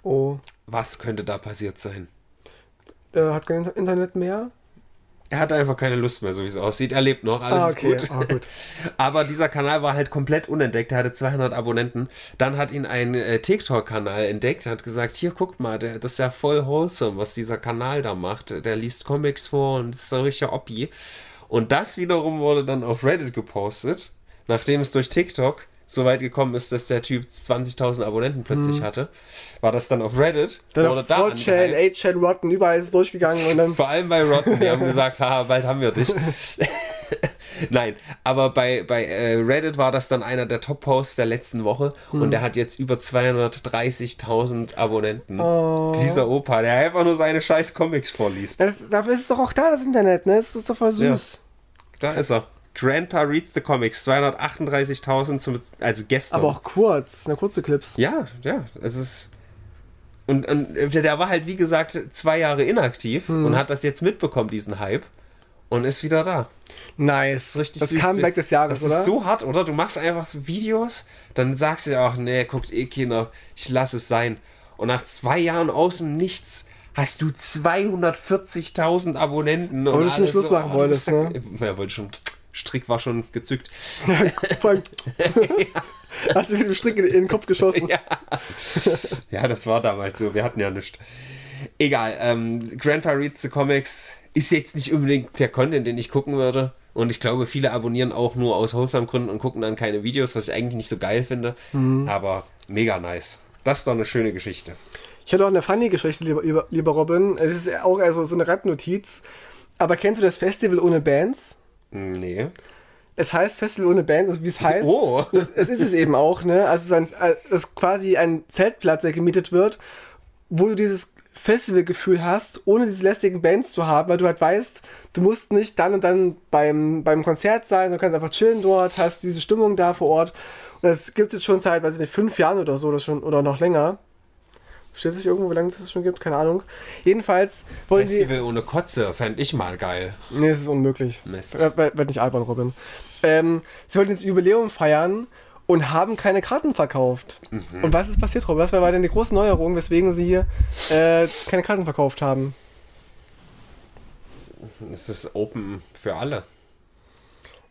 Oh, Was könnte da passiert sein? er hat kein Inter- Internet mehr? Er hat einfach keine Lust mehr, so wie es aussieht. Er lebt noch, alles ah, ist okay. gut. Ah, gut. [laughs] Aber dieser Kanal war halt komplett unentdeckt. Er hatte 200 Abonnenten. Dann hat ihn ein äh, TikTok-Kanal entdeckt. Hat gesagt, hier guckt mal, der, das ist ja voll wholesome, was dieser Kanal da macht. Der liest Comics vor und ist so ein richtiger Oppi. Und das wiederum wurde dann auf Reddit gepostet, nachdem es durch TikTok so weit gekommen ist, dass der Typ 20.000 Abonnenten plötzlich hatte. War das dann auf Reddit? Dann wurde auf da 4chan, angehypt. 8chan, Rotten, überall ist es durchgegangen und dann. [laughs] Vor allem bei Rotten, die haben [laughs] gesagt, haha, bald haben wir dich. [laughs] Nein, aber bei, bei äh, Reddit war das dann einer der Top-Posts der letzten Woche Hm. und der hat jetzt über 230.000 Abonnenten. Oh. Dieser Opa, der einfach nur seine scheiß Comics vorliest. Das, dafür ist es doch auch da, das Internet, ne? Das ist doch voll süß. Da ist er. Grandpa reads the Comics, 238.000 zum, also gestern. Aber auch kurz, das ja kurze Clips. Ja, ja, es ist. Und, und der, der war halt, wie gesagt, zwei Jahre inaktiv Hm. und hat das jetzt mitbekommen, diesen Hype. Und ist wieder da. Nice. Richtig das süß. Comeback des Jahres, Das oder? ist so hart, oder? Du machst einfach Videos, dann sagst du ja auch, nee, guckt eh keiner, ich lass es sein. Und nach zwei Jahren aus dem Nichts hast du 240.000 Abonnenten. Aber und du schon Schluss so, machen oh, wolltest, ne? Ja, wollte schon. Strick war schon gezückt. [laughs] Vor allem, [laughs] hat sich mit dem Strick in, den Kopf geschossen. Ja. ja, das war damals so. Wir hatten ja nichts. Egal. Ähm, Grandpa Reads the Comics ist jetzt nicht unbedingt der Content, den ich gucken würde. Und ich glaube, viele abonnieren auch nur aus Wholesome-Gründen und gucken dann keine Videos, was ich eigentlich nicht so geil finde. Aber mega nice. Das ist doch eine schöne Geschichte. Ich hatte auch eine funny Geschichte, lieber, lieber, lieber Robin. Es ist auch also so eine Randnotiz. Aber kennst du das Festival ohne Bands? Nee. Es heißt Festival ohne Bands, also wie es heißt. Oh. Es, ist es eben auch, ne? Also es ist, ein, äh, es ist quasi ein Zeltplatz, der gemietet wird, wo du dieses Festivalgefühl hast, ohne diese lästigen Bands zu haben, weil du halt weißt, du musst nicht dann und dann beim, beim Konzert sein, du kannst einfach chillen dort, hast diese Stimmung da vor Ort. Und das gibt es jetzt schon seit, weiß ich nicht, fünf Jahren oder so, oder, schon, oder noch länger. Steht sich irgendwo, wie lange es das schon gibt? Keine Ahnung. Jedenfalls wollen sie. Festival ohne Kotze fände ich mal geil. Nee, es ist unmöglich. Mist. Wird, wird nicht albern, Robin. Ähm, sie wollten jetzt Jubiläum feiern und haben keine Karten verkauft. Mhm. Und was ist passiert, Robin? Was war denn die große Neuerung, weswegen sie hier äh, keine Karten verkauft haben? Es ist open für alle.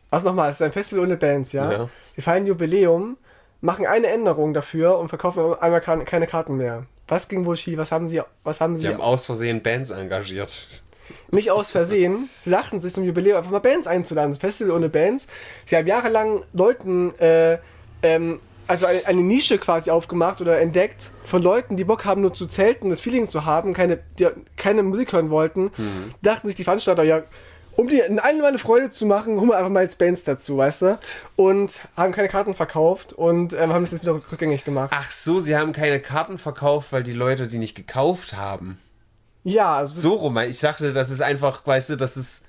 Also nochmal, es ist ein Festival ohne Bands, ja? Ja. Sie feiern Jubiläum, machen eine Änderung dafür und verkaufen einmal keine Karten mehr. Was ging wohl schief? Was haben sie, was haben Sie sie haben aus Versehen Bands engagiert. [laughs] nicht aus Versehen, sie dachten sich zum Jubiläum einfach mal Bands einzuladen. Das Festival ohne Bands. Sie haben jahrelang Leuten, äh, ähm, also eine, eine Nische quasi aufgemacht oder entdeckt von Leuten, die Bock haben, nur zu zelten, das Feeling zu haben, keine, die keine Musik hören wollten. Dachten sich die Veranstalter, ja, um dir allen meine Freude zu machen, holen wir einfach mal jetzt Bands dazu, weißt du? Und haben keine Karten verkauft und ähm, haben das jetzt wieder rückgängig gemacht. Ach so, sie haben keine Karten verkauft, weil die Leute die nicht gekauft haben. Ja, also So rum. Ich dachte, das ist einfach, weißt du, das ist.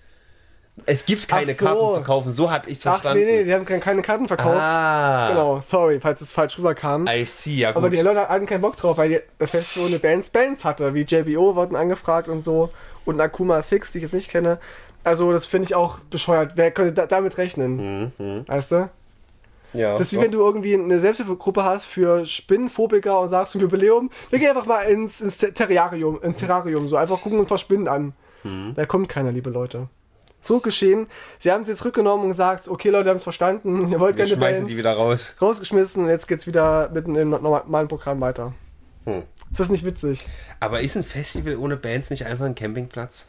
Es gibt keine Ach so. Karten zu kaufen. So hatte ich es ach verstanden. nee, nee, die haben keine, Karten verkauft. Ah. Genau, sorry, falls es falsch rüberkam. I see, ja gut. Aber die Leute hatten keinen Bock drauf, weil die- das Festival ohne Bands Bands hatte, wie JBO wurden angefragt und so und Nakuma Six, die ich jetzt nicht kenne. Also das finde ich auch bescheuert. Wer könnte da, damit rechnen? Mhm. Weißt du? ja, Das ist wie wenn du irgendwie eine Selbsthilfegruppe hast für Spinnenphobiker und sagst zum Jubiläum, wir gehen einfach mal ins, ins Terrarium, ins Terrarium, so einfach gucken uns ein paar Spinnen an. Da kommt keiner, liebe Leute. So geschehen. Sie haben es jetzt rückgenommen und gesagt, okay Leute, wir haben es verstanden, [laughs] ihr wollt wir keine schmeißen Bands die wieder raus. rausgeschmissen und jetzt geht's wieder mitten im normalen Programm weiter. Hm. Ist das nicht witzig? Aber ist ein Festival ohne Bands nicht einfach ein Campingplatz?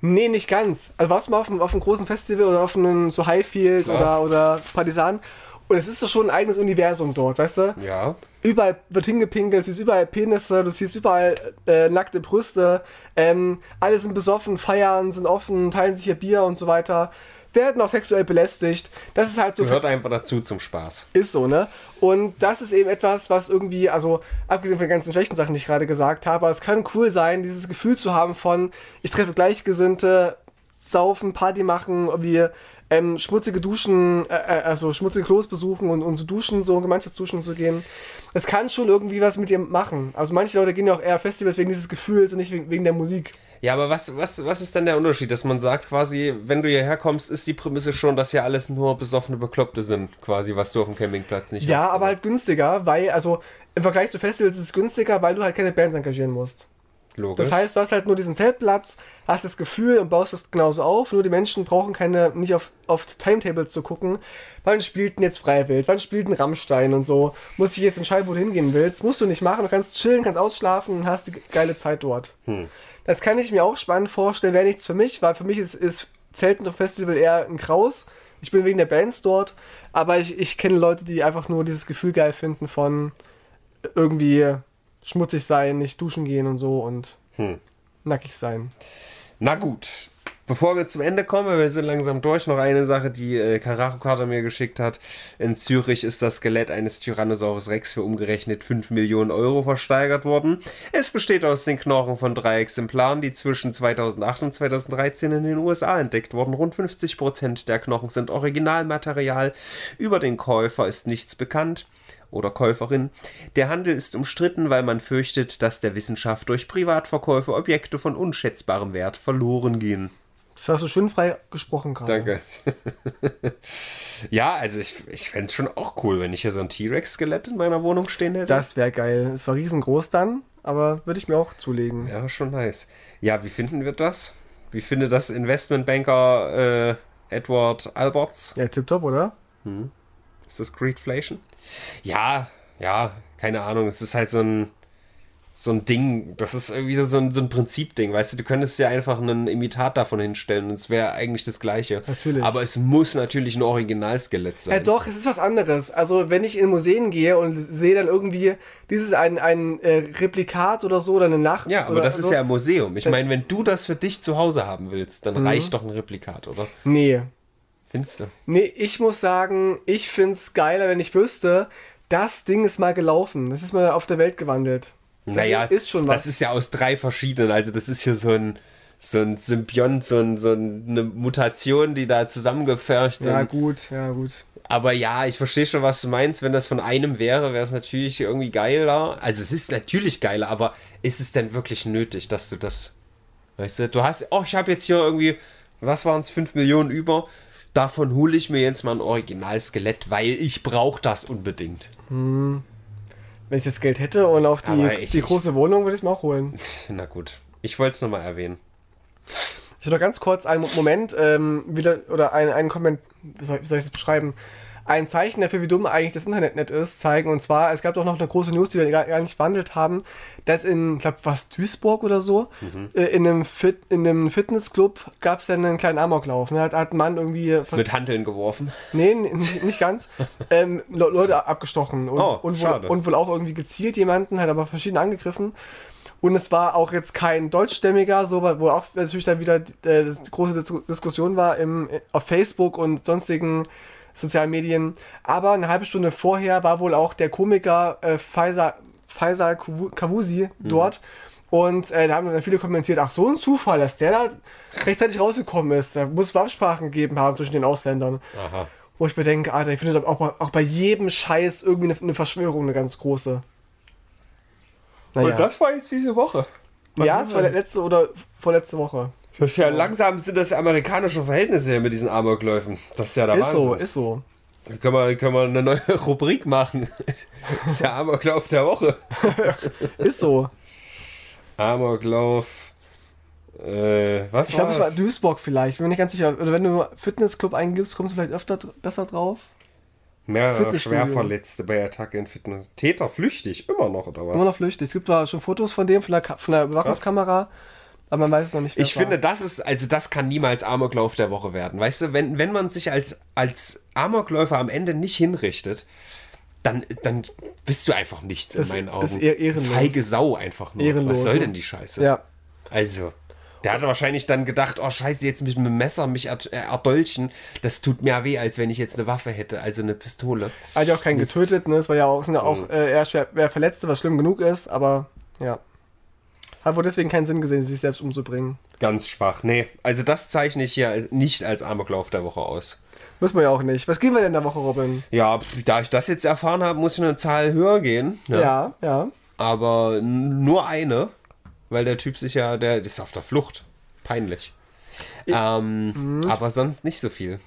Nee, nicht ganz. Also warst du mal auf einem, auf einem großen Festival oder auf einem so Highfield oder, oder Partisan und es ist doch schon ein eigenes Universum dort, weißt du? Ja. Überall wird hingepinkelt, du siehst überall Penisse, du siehst überall äh, nackte Brüste, ähm, alle sind besoffen, feiern, sind offen, teilen sich ihr Bier und so weiter, werden auch sexuell belästigt. Das ist halt so Gehört einfach dazu zum Spaß. Ist so, ne? Und das ist eben etwas, was irgendwie, also abgesehen von den ganzen schlechten Sachen, die ich gerade gesagt habe, es kann cool sein, dieses Gefühl zu haben von, ich treffe Gleichgesinnte, saufen, Party machen, irgendwie ähm, schmutzige Duschen, äh, äh, also schmutzige Klos besuchen und, und so duschen, so Gemeinschaftsduschen zu gehen. Das kann schon irgendwie was mit dir machen. Also manche Leute gehen ja auch eher Festivals wegen dieses Gefühls und nicht wegen, wegen der Musik. Ja, aber was, was, was ist denn der Unterschied, dass man sagt quasi, wenn du hierher kommst, ist die Prämisse schon, dass hier alles nur besoffene Bekloppte sind, quasi, was du auf dem Campingplatz nicht Ja, hast, aber oder? halt günstiger, weil, also im Vergleich zu Festivals ist es günstiger, weil du halt keine Bands engagieren musst. Logisch. Das heißt, du hast halt nur diesen Zeltplatz, hast das Gefühl und baust das genauso auf. Nur die Menschen brauchen keine, nicht auf, auf Timetables zu gucken. Wann spielt denn jetzt Freiwild? Wann spielt ein Rammstein und so? Muss ich jetzt entscheiden, wo du hingehen willst? Musst du nicht machen. Du kannst chillen, kannst ausschlafen und hast die geile Zeit dort. Das kann ich mir auch spannend vorstellen. Wäre nichts für mich, weil für mich ist, ist Zelten auf Festival eher ein Kraus. Ich bin wegen der Bands dort, aber ich, ich kenne Leute, die einfach nur dieses Gefühl geil finden von irgendwie schmutzig sein, nicht duschen gehen und so und Hm. nackig sein. Na gut. Bevor wir zum Ende kommen, wir sind langsam durch, noch eine Sache, die äh, Karacho mir geschickt hat. In Zürich ist das Skelett eines Tyrannosaurus Rex für umgerechnet 5 Millionen Euro versteigert worden. Es besteht aus den Knochen von drei Exemplaren, die zwischen 2008 und 2013 in den USA entdeckt wurden. Rund 50 Prozent der Knochen sind Originalmaterial. Über den Käufer ist nichts bekannt oder Käuferin. Der Handel ist umstritten, weil man fürchtet, dass der Wissenschaft durch Privatverkäufe Objekte von unschätzbarem Wert verloren gehen. Das hast du schön frei gesprochen gerade. Danke. [laughs] ja, also ich, ich fände es schon auch cool, wenn ich hier so ein T-Rex-Skelett in meiner Wohnung stehen hätte. Das wäre geil. Ist zwar riesengroß dann, aber würde ich mir auch zulegen. Ja, schon nice. Ja, wie finden wir das? Wie findet das Investmentbanker äh, Edward Alberts? Ja, tipptopp, oder? Hm. Ist das Greedflation? Ja, ja, keine Ahnung. Es ist halt so ein so ein Ding, das ist irgendwie so ein, so ein Prinzipding, weißt du, du könntest ja einfach einen Imitat davon hinstellen und es wäre eigentlich das gleiche. Natürlich. Aber es muss natürlich ein Originalskelett sein. Ja doch, es ist was anderes. Also wenn ich in Museen gehe und sehe dann irgendwie, dieses ein, ein äh, Replikat oder so oder eine Nacht. Ja, aber das so, ist ja ein Museum. Ich meine, wenn du das für dich zu Hause haben willst, dann mhm. reicht doch ein Replikat, oder? Nee. Findest du? Nee, ich muss sagen, ich finde es geiler, wenn ich wüsste, das Ding ist mal gelaufen. Das ist mal auf der Welt gewandelt. Naja, ist schon was. das ist ja aus drei verschiedenen. Also, das ist hier so ein, so ein Symbiont, so, ein, so eine Mutation, die da zusammengepfercht sind. Ja, gut, ja, gut. Aber ja, ich verstehe schon, was du meinst. Wenn das von einem wäre, wäre es natürlich irgendwie geiler. Also, es ist natürlich geiler, aber ist es denn wirklich nötig, dass du das. Weißt du, du hast, oh, ich habe jetzt hier irgendwie, was waren es, 5 Millionen über. Davon hole ich mir jetzt mal ein Originalskelett, weil ich brauche das unbedingt. Hm. Wenn ich das Geld hätte und auf die, ich, die große Wohnung würde ich es mir auch holen. [laughs] Na gut. Ich wollte es nochmal erwähnen. Ich will noch ganz kurz einen Moment ähm, wieder oder einen, einen Comment, wie soll, wie soll ich das beschreiben? Ein Zeichen dafür, wie dumm eigentlich das Internet nicht ist, zeigen. Und zwar, es gab doch noch eine große News, die wir gar, gar nicht behandelt haben, dass in, ich glaube, was, Duisburg oder so, mhm. äh, in, einem Fit, in einem Fitnessclub gab es dann einen kleinen Amoklauf. Ne? Hat, hat ein Mann irgendwie... Mit Handeln geworfen? Nee, nicht ganz. [laughs] ähm, Leute abgestochen und, oh, und, wohl, und wohl auch irgendwie gezielt jemanden, hat aber verschieden angegriffen. Und es war auch jetzt kein deutschstämmiger, so, wo auch natürlich dann wieder äh, große Diskussion war im, auf Facebook und sonstigen sozialen Medien. Aber eine halbe Stunde vorher war wohl auch der Komiker äh, Faisal, Faisal Kavusi mhm. dort. Und äh, da haben dann viele kommentiert, ach so ein Zufall, dass der da rechtzeitig rausgekommen ist. Da muss es Absprachen gegeben haben zwischen den Ausländern. Aha. Wo ich mir denke, Alter, ich finde auch, auch bei jedem Scheiß irgendwie eine, eine Verschwörung, eine ganz große. Naja. Und das war jetzt diese Woche. Man ja, es war letzte oder vorletzte Woche. Das ist ja langsam sind das amerikanische Verhältnisse hier mit diesen Amokläufen. Das ist ja der ist Wahnsinn. so, ist so. Da können wir, können wir eine neue [laughs] Rubrik machen. [laughs] der Amoklauf der Woche. [laughs] ist so. Amoklauf. Äh, was ich glaube, es war Duisburg vielleicht. Bin mir nicht ganz sicher. Oder wenn du Fitnessclub eingibst, kommst du vielleicht öfter besser drauf. Mehrere Schwerverletzte bei Attacke in Fitness. Täter flüchtig, immer noch, oder was? Immer noch flüchtig. Es gibt zwar schon Fotos von dem, von der, von der Überwachungskamera. Aber man weiß es noch nicht. Ich finde, das ist, also das kann niemals Amoklauf der Woche werden. Weißt du, wenn, wenn man sich als, als Amokläufer am Ende nicht hinrichtet, dann, dann bist du einfach nichts in meinen Augen. Ist eher ehrenlos. Feige Sau einfach nur. Ehrenlos. Was soll denn die Scheiße? Ja. Also. Der hat wahrscheinlich dann gedacht, oh scheiße, jetzt mit einem Messer mich erdolchen, das tut mehr weh, als wenn ich jetzt eine Waffe hätte, also eine Pistole. Hat ja auch keinen Mist. getötet, ne? Es war ja auch, sind ja auch mhm. äh, eher schwer Verletzte, was schlimm genug ist, aber ja. Hat wohl deswegen keinen Sinn gesehen, sich selbst umzubringen. Ganz schwach. Nee, also das zeichne ich hier nicht als Amoklauf der Woche aus. Muss man ja auch nicht. Was gehen wir denn der Woche, Robin? Ja, da ich das jetzt erfahren habe, muss ich eine Zahl höher gehen. Ja, ja. ja. Aber nur eine, weil der Typ sich ja, der ist auf der Flucht. Peinlich. Ich, ähm, hm, aber sonst nicht so viel.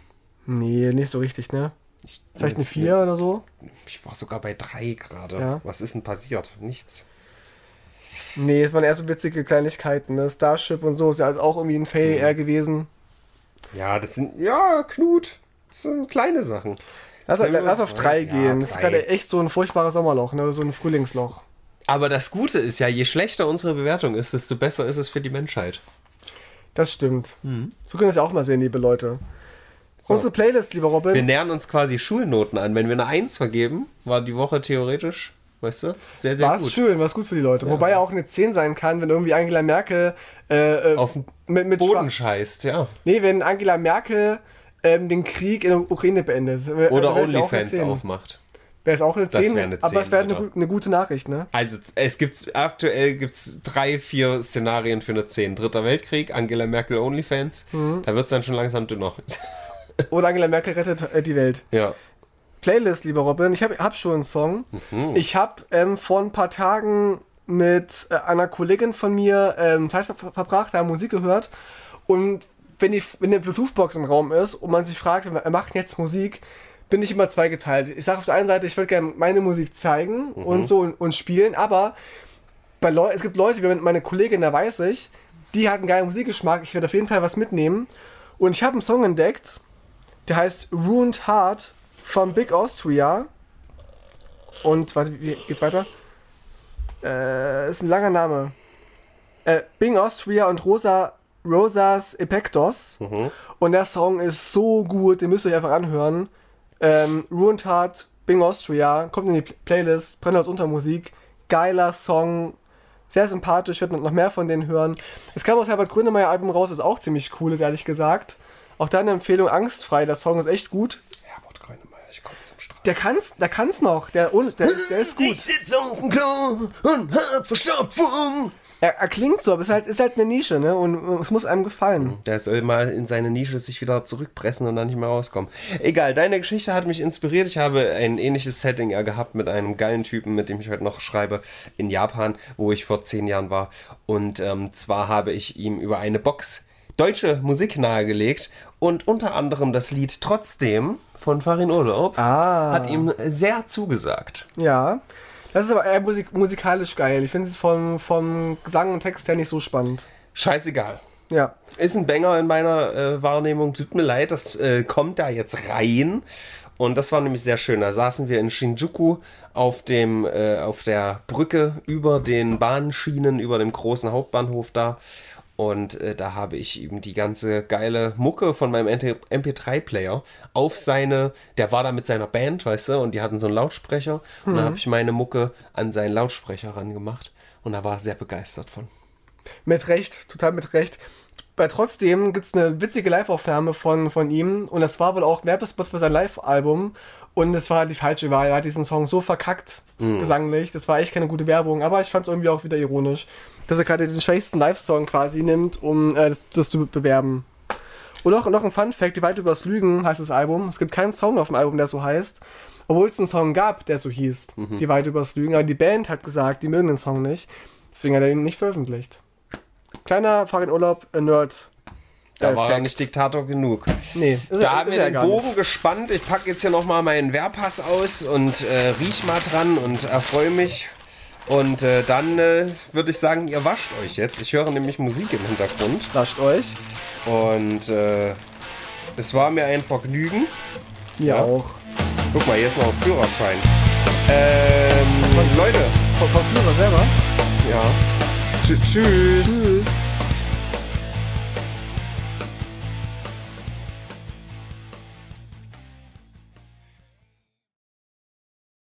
Nee, nicht so richtig, ne? Ich, Vielleicht eine 4 oder so? Ich war sogar bei 3 gerade. Ja. Was ist denn passiert? Nichts. Nee, es waren eher so witzige Kleinigkeiten. Ne? Starship und so ist ja also auch irgendwie ein Fail mhm. eher gewesen. Ja, das sind, ja, Knut. Das sind kleine Sachen. Lass, lass auf drei gehen. Ja, das ist gerade echt so ein furchtbares Sommerloch, ne? so ein Frühlingsloch. Aber das Gute ist ja, je schlechter unsere Bewertung ist, desto besser ist es für die Menschheit. Das stimmt. Mhm. So können wir es ja auch mal sehen, liebe Leute. So. Unsere Playlist, lieber Robin. Wir nähern uns quasi Schulnoten an. Wenn wir eine 1 vergeben, war die Woche theoretisch Weißt du? Sehr, sehr War es gut. schön, war es gut für die Leute. Wobei ja auch eine 10 sein kann, wenn irgendwie Angela Merkel äh, äh, Auf mit, mit Boden Schwa- scheißt, ja. Nee, wenn Angela Merkel ähm, den Krieg in der Ukraine beendet. Oder ja OnlyFans 10. aufmacht. Wäre es auch eine 10, wäre eine aber es 10, wäre eine, eine gute Nachricht, ne? Also es gibt aktuell gibt's drei, vier Szenarien für eine 10. Dritter Weltkrieg, Angela Merkel OnlyFans. Mhm. Da wird es dann schon langsam dünner. [laughs] Oder Angela Merkel rettet die Welt. ja. Playlist, lieber Robin. Ich habe hab schon einen Song. Mhm. Ich habe ähm, vor ein paar Tagen mit äh, einer Kollegin von mir ähm, Zeit ver verbracht, da Musik gehört. Und wenn, die, wenn eine Bluetooth-Box im Raum ist und man sich fragt, wer macht jetzt Musik, bin ich immer zweigeteilt. Ich sage auf der einen Seite, ich würde gerne meine Musik zeigen Mhm. und so und, und spielen, aber bei Leu es gibt Leute, wie meine Kollegin, da weiß ich, die hat einen geilen Musikgeschmack. Ich werde auf jeden Fall was mitnehmen. Und ich habe einen Song entdeckt, der heißt Ruined Heart von Big Austria. Und, warte, wie geht's weiter? Äh, ist ein langer Name. Äh, Bing Austria und Rosa, Rosas Epektos. Und der Song ist so gut, den müsst ihr euch einfach anhören. Ähm, Ruined Heart, Bing Austria, kommt in die Pl- Playlist, Brennholz Untermusik. Geiler Song, sehr sympathisch, ich werde noch mehr von denen hören. Es kam aus Herbert Grönemeyer Album raus, das auch ziemlich cool ist, ehrlich gesagt. Auch deine Empfehlung Angstfrei, der Song ist echt gut. Ich komme zum Strand. Der kann's, der kann's noch, der, der, ist, der ist gut. sitze auf dem Klo und hab Verstopfung. Er, er klingt so, aber es ist halt, ist halt eine Nische, ne? Und es muss einem gefallen. Der soll mal in seine Nische sich wieder zurückpressen und dann nicht mehr rauskommen. Egal, deine Geschichte hat mich inspiriert. Ich habe ein ähnliches Setting ja gehabt mit einem geilen Typen, mit dem ich heute noch schreibe, in Japan, wo ich vor zehn Jahren war. Und ähm, zwar habe ich ihm über eine Box deutsche Musik nahegelegt und unter anderem das Lied Trotzdem von Farin Urlaub Ah. hat ihm sehr zugesagt. Ja. Das ist aber eher musik musikalisch geil. Ich finde es vom, vom Gesang und Text her nicht so spannend. Scheißegal. Ja. Ist ein Banger in meiner äh, Wahrnehmung. Tut mir leid, das äh, kommt da jetzt rein. Und das war nämlich sehr schön. Da saßen wir in Shinjuku auf, dem, äh, auf der Brücke über den Bahnschienen, über dem großen Hauptbahnhof da. Und äh, da habe ich ihm die ganze geile Mucke von meinem MP3-Player auf seine, der war da mit seiner Band, weißt du, und die hatten so einen Lautsprecher. Und da habe ich meine Mucke an seinen Lautsprecher rangemacht. Und da war er sehr begeistert von. Mit Recht, total mit Recht. Bei trotzdem gibt es eine witzige Live-Aufnahme von, von ihm und das war wohl auch ein Werbespot für sein Live-Album und es war die falsche Wahl. Er hat diesen Song so verkackt, gesanglich. Das war echt keine gute Werbung, aber ich fand es irgendwie auch wieder ironisch, dass er gerade den schwächsten Live-Song quasi nimmt, um äh, das, das zu bewerben. Und auch noch ein Fun-Fact: Die Weit übers Lügen heißt das Album. Es gibt keinen Song auf dem Album, der so heißt. Obwohl es einen Song gab, der so hieß. Die Weit übers Lügen. Aber die Band hat gesagt, die mögen den Song nicht. Deswegen hat er ihn nicht veröffentlicht. Kleiner Fahrradurlaub, Nerd. Da war er Fact. nicht Diktator genug. Nee, Da er- haben wir er den gar nicht. Bogen gespannt. Ich packe jetzt hier nochmal meinen Wehrpass aus und äh, riech mal dran und erfreue mich. Und äh, dann äh, würde ich sagen, ihr wascht euch jetzt. Ich höre nämlich Musik im Hintergrund. Lasst euch. Und äh, es war mir ein Vergnügen. Mir Ja. auch. Guck mal, hier ist noch ein Führerschein. Ähm, Leute, Vom, vom Führer selber. ja. Tsch- tschüss. Tschüss.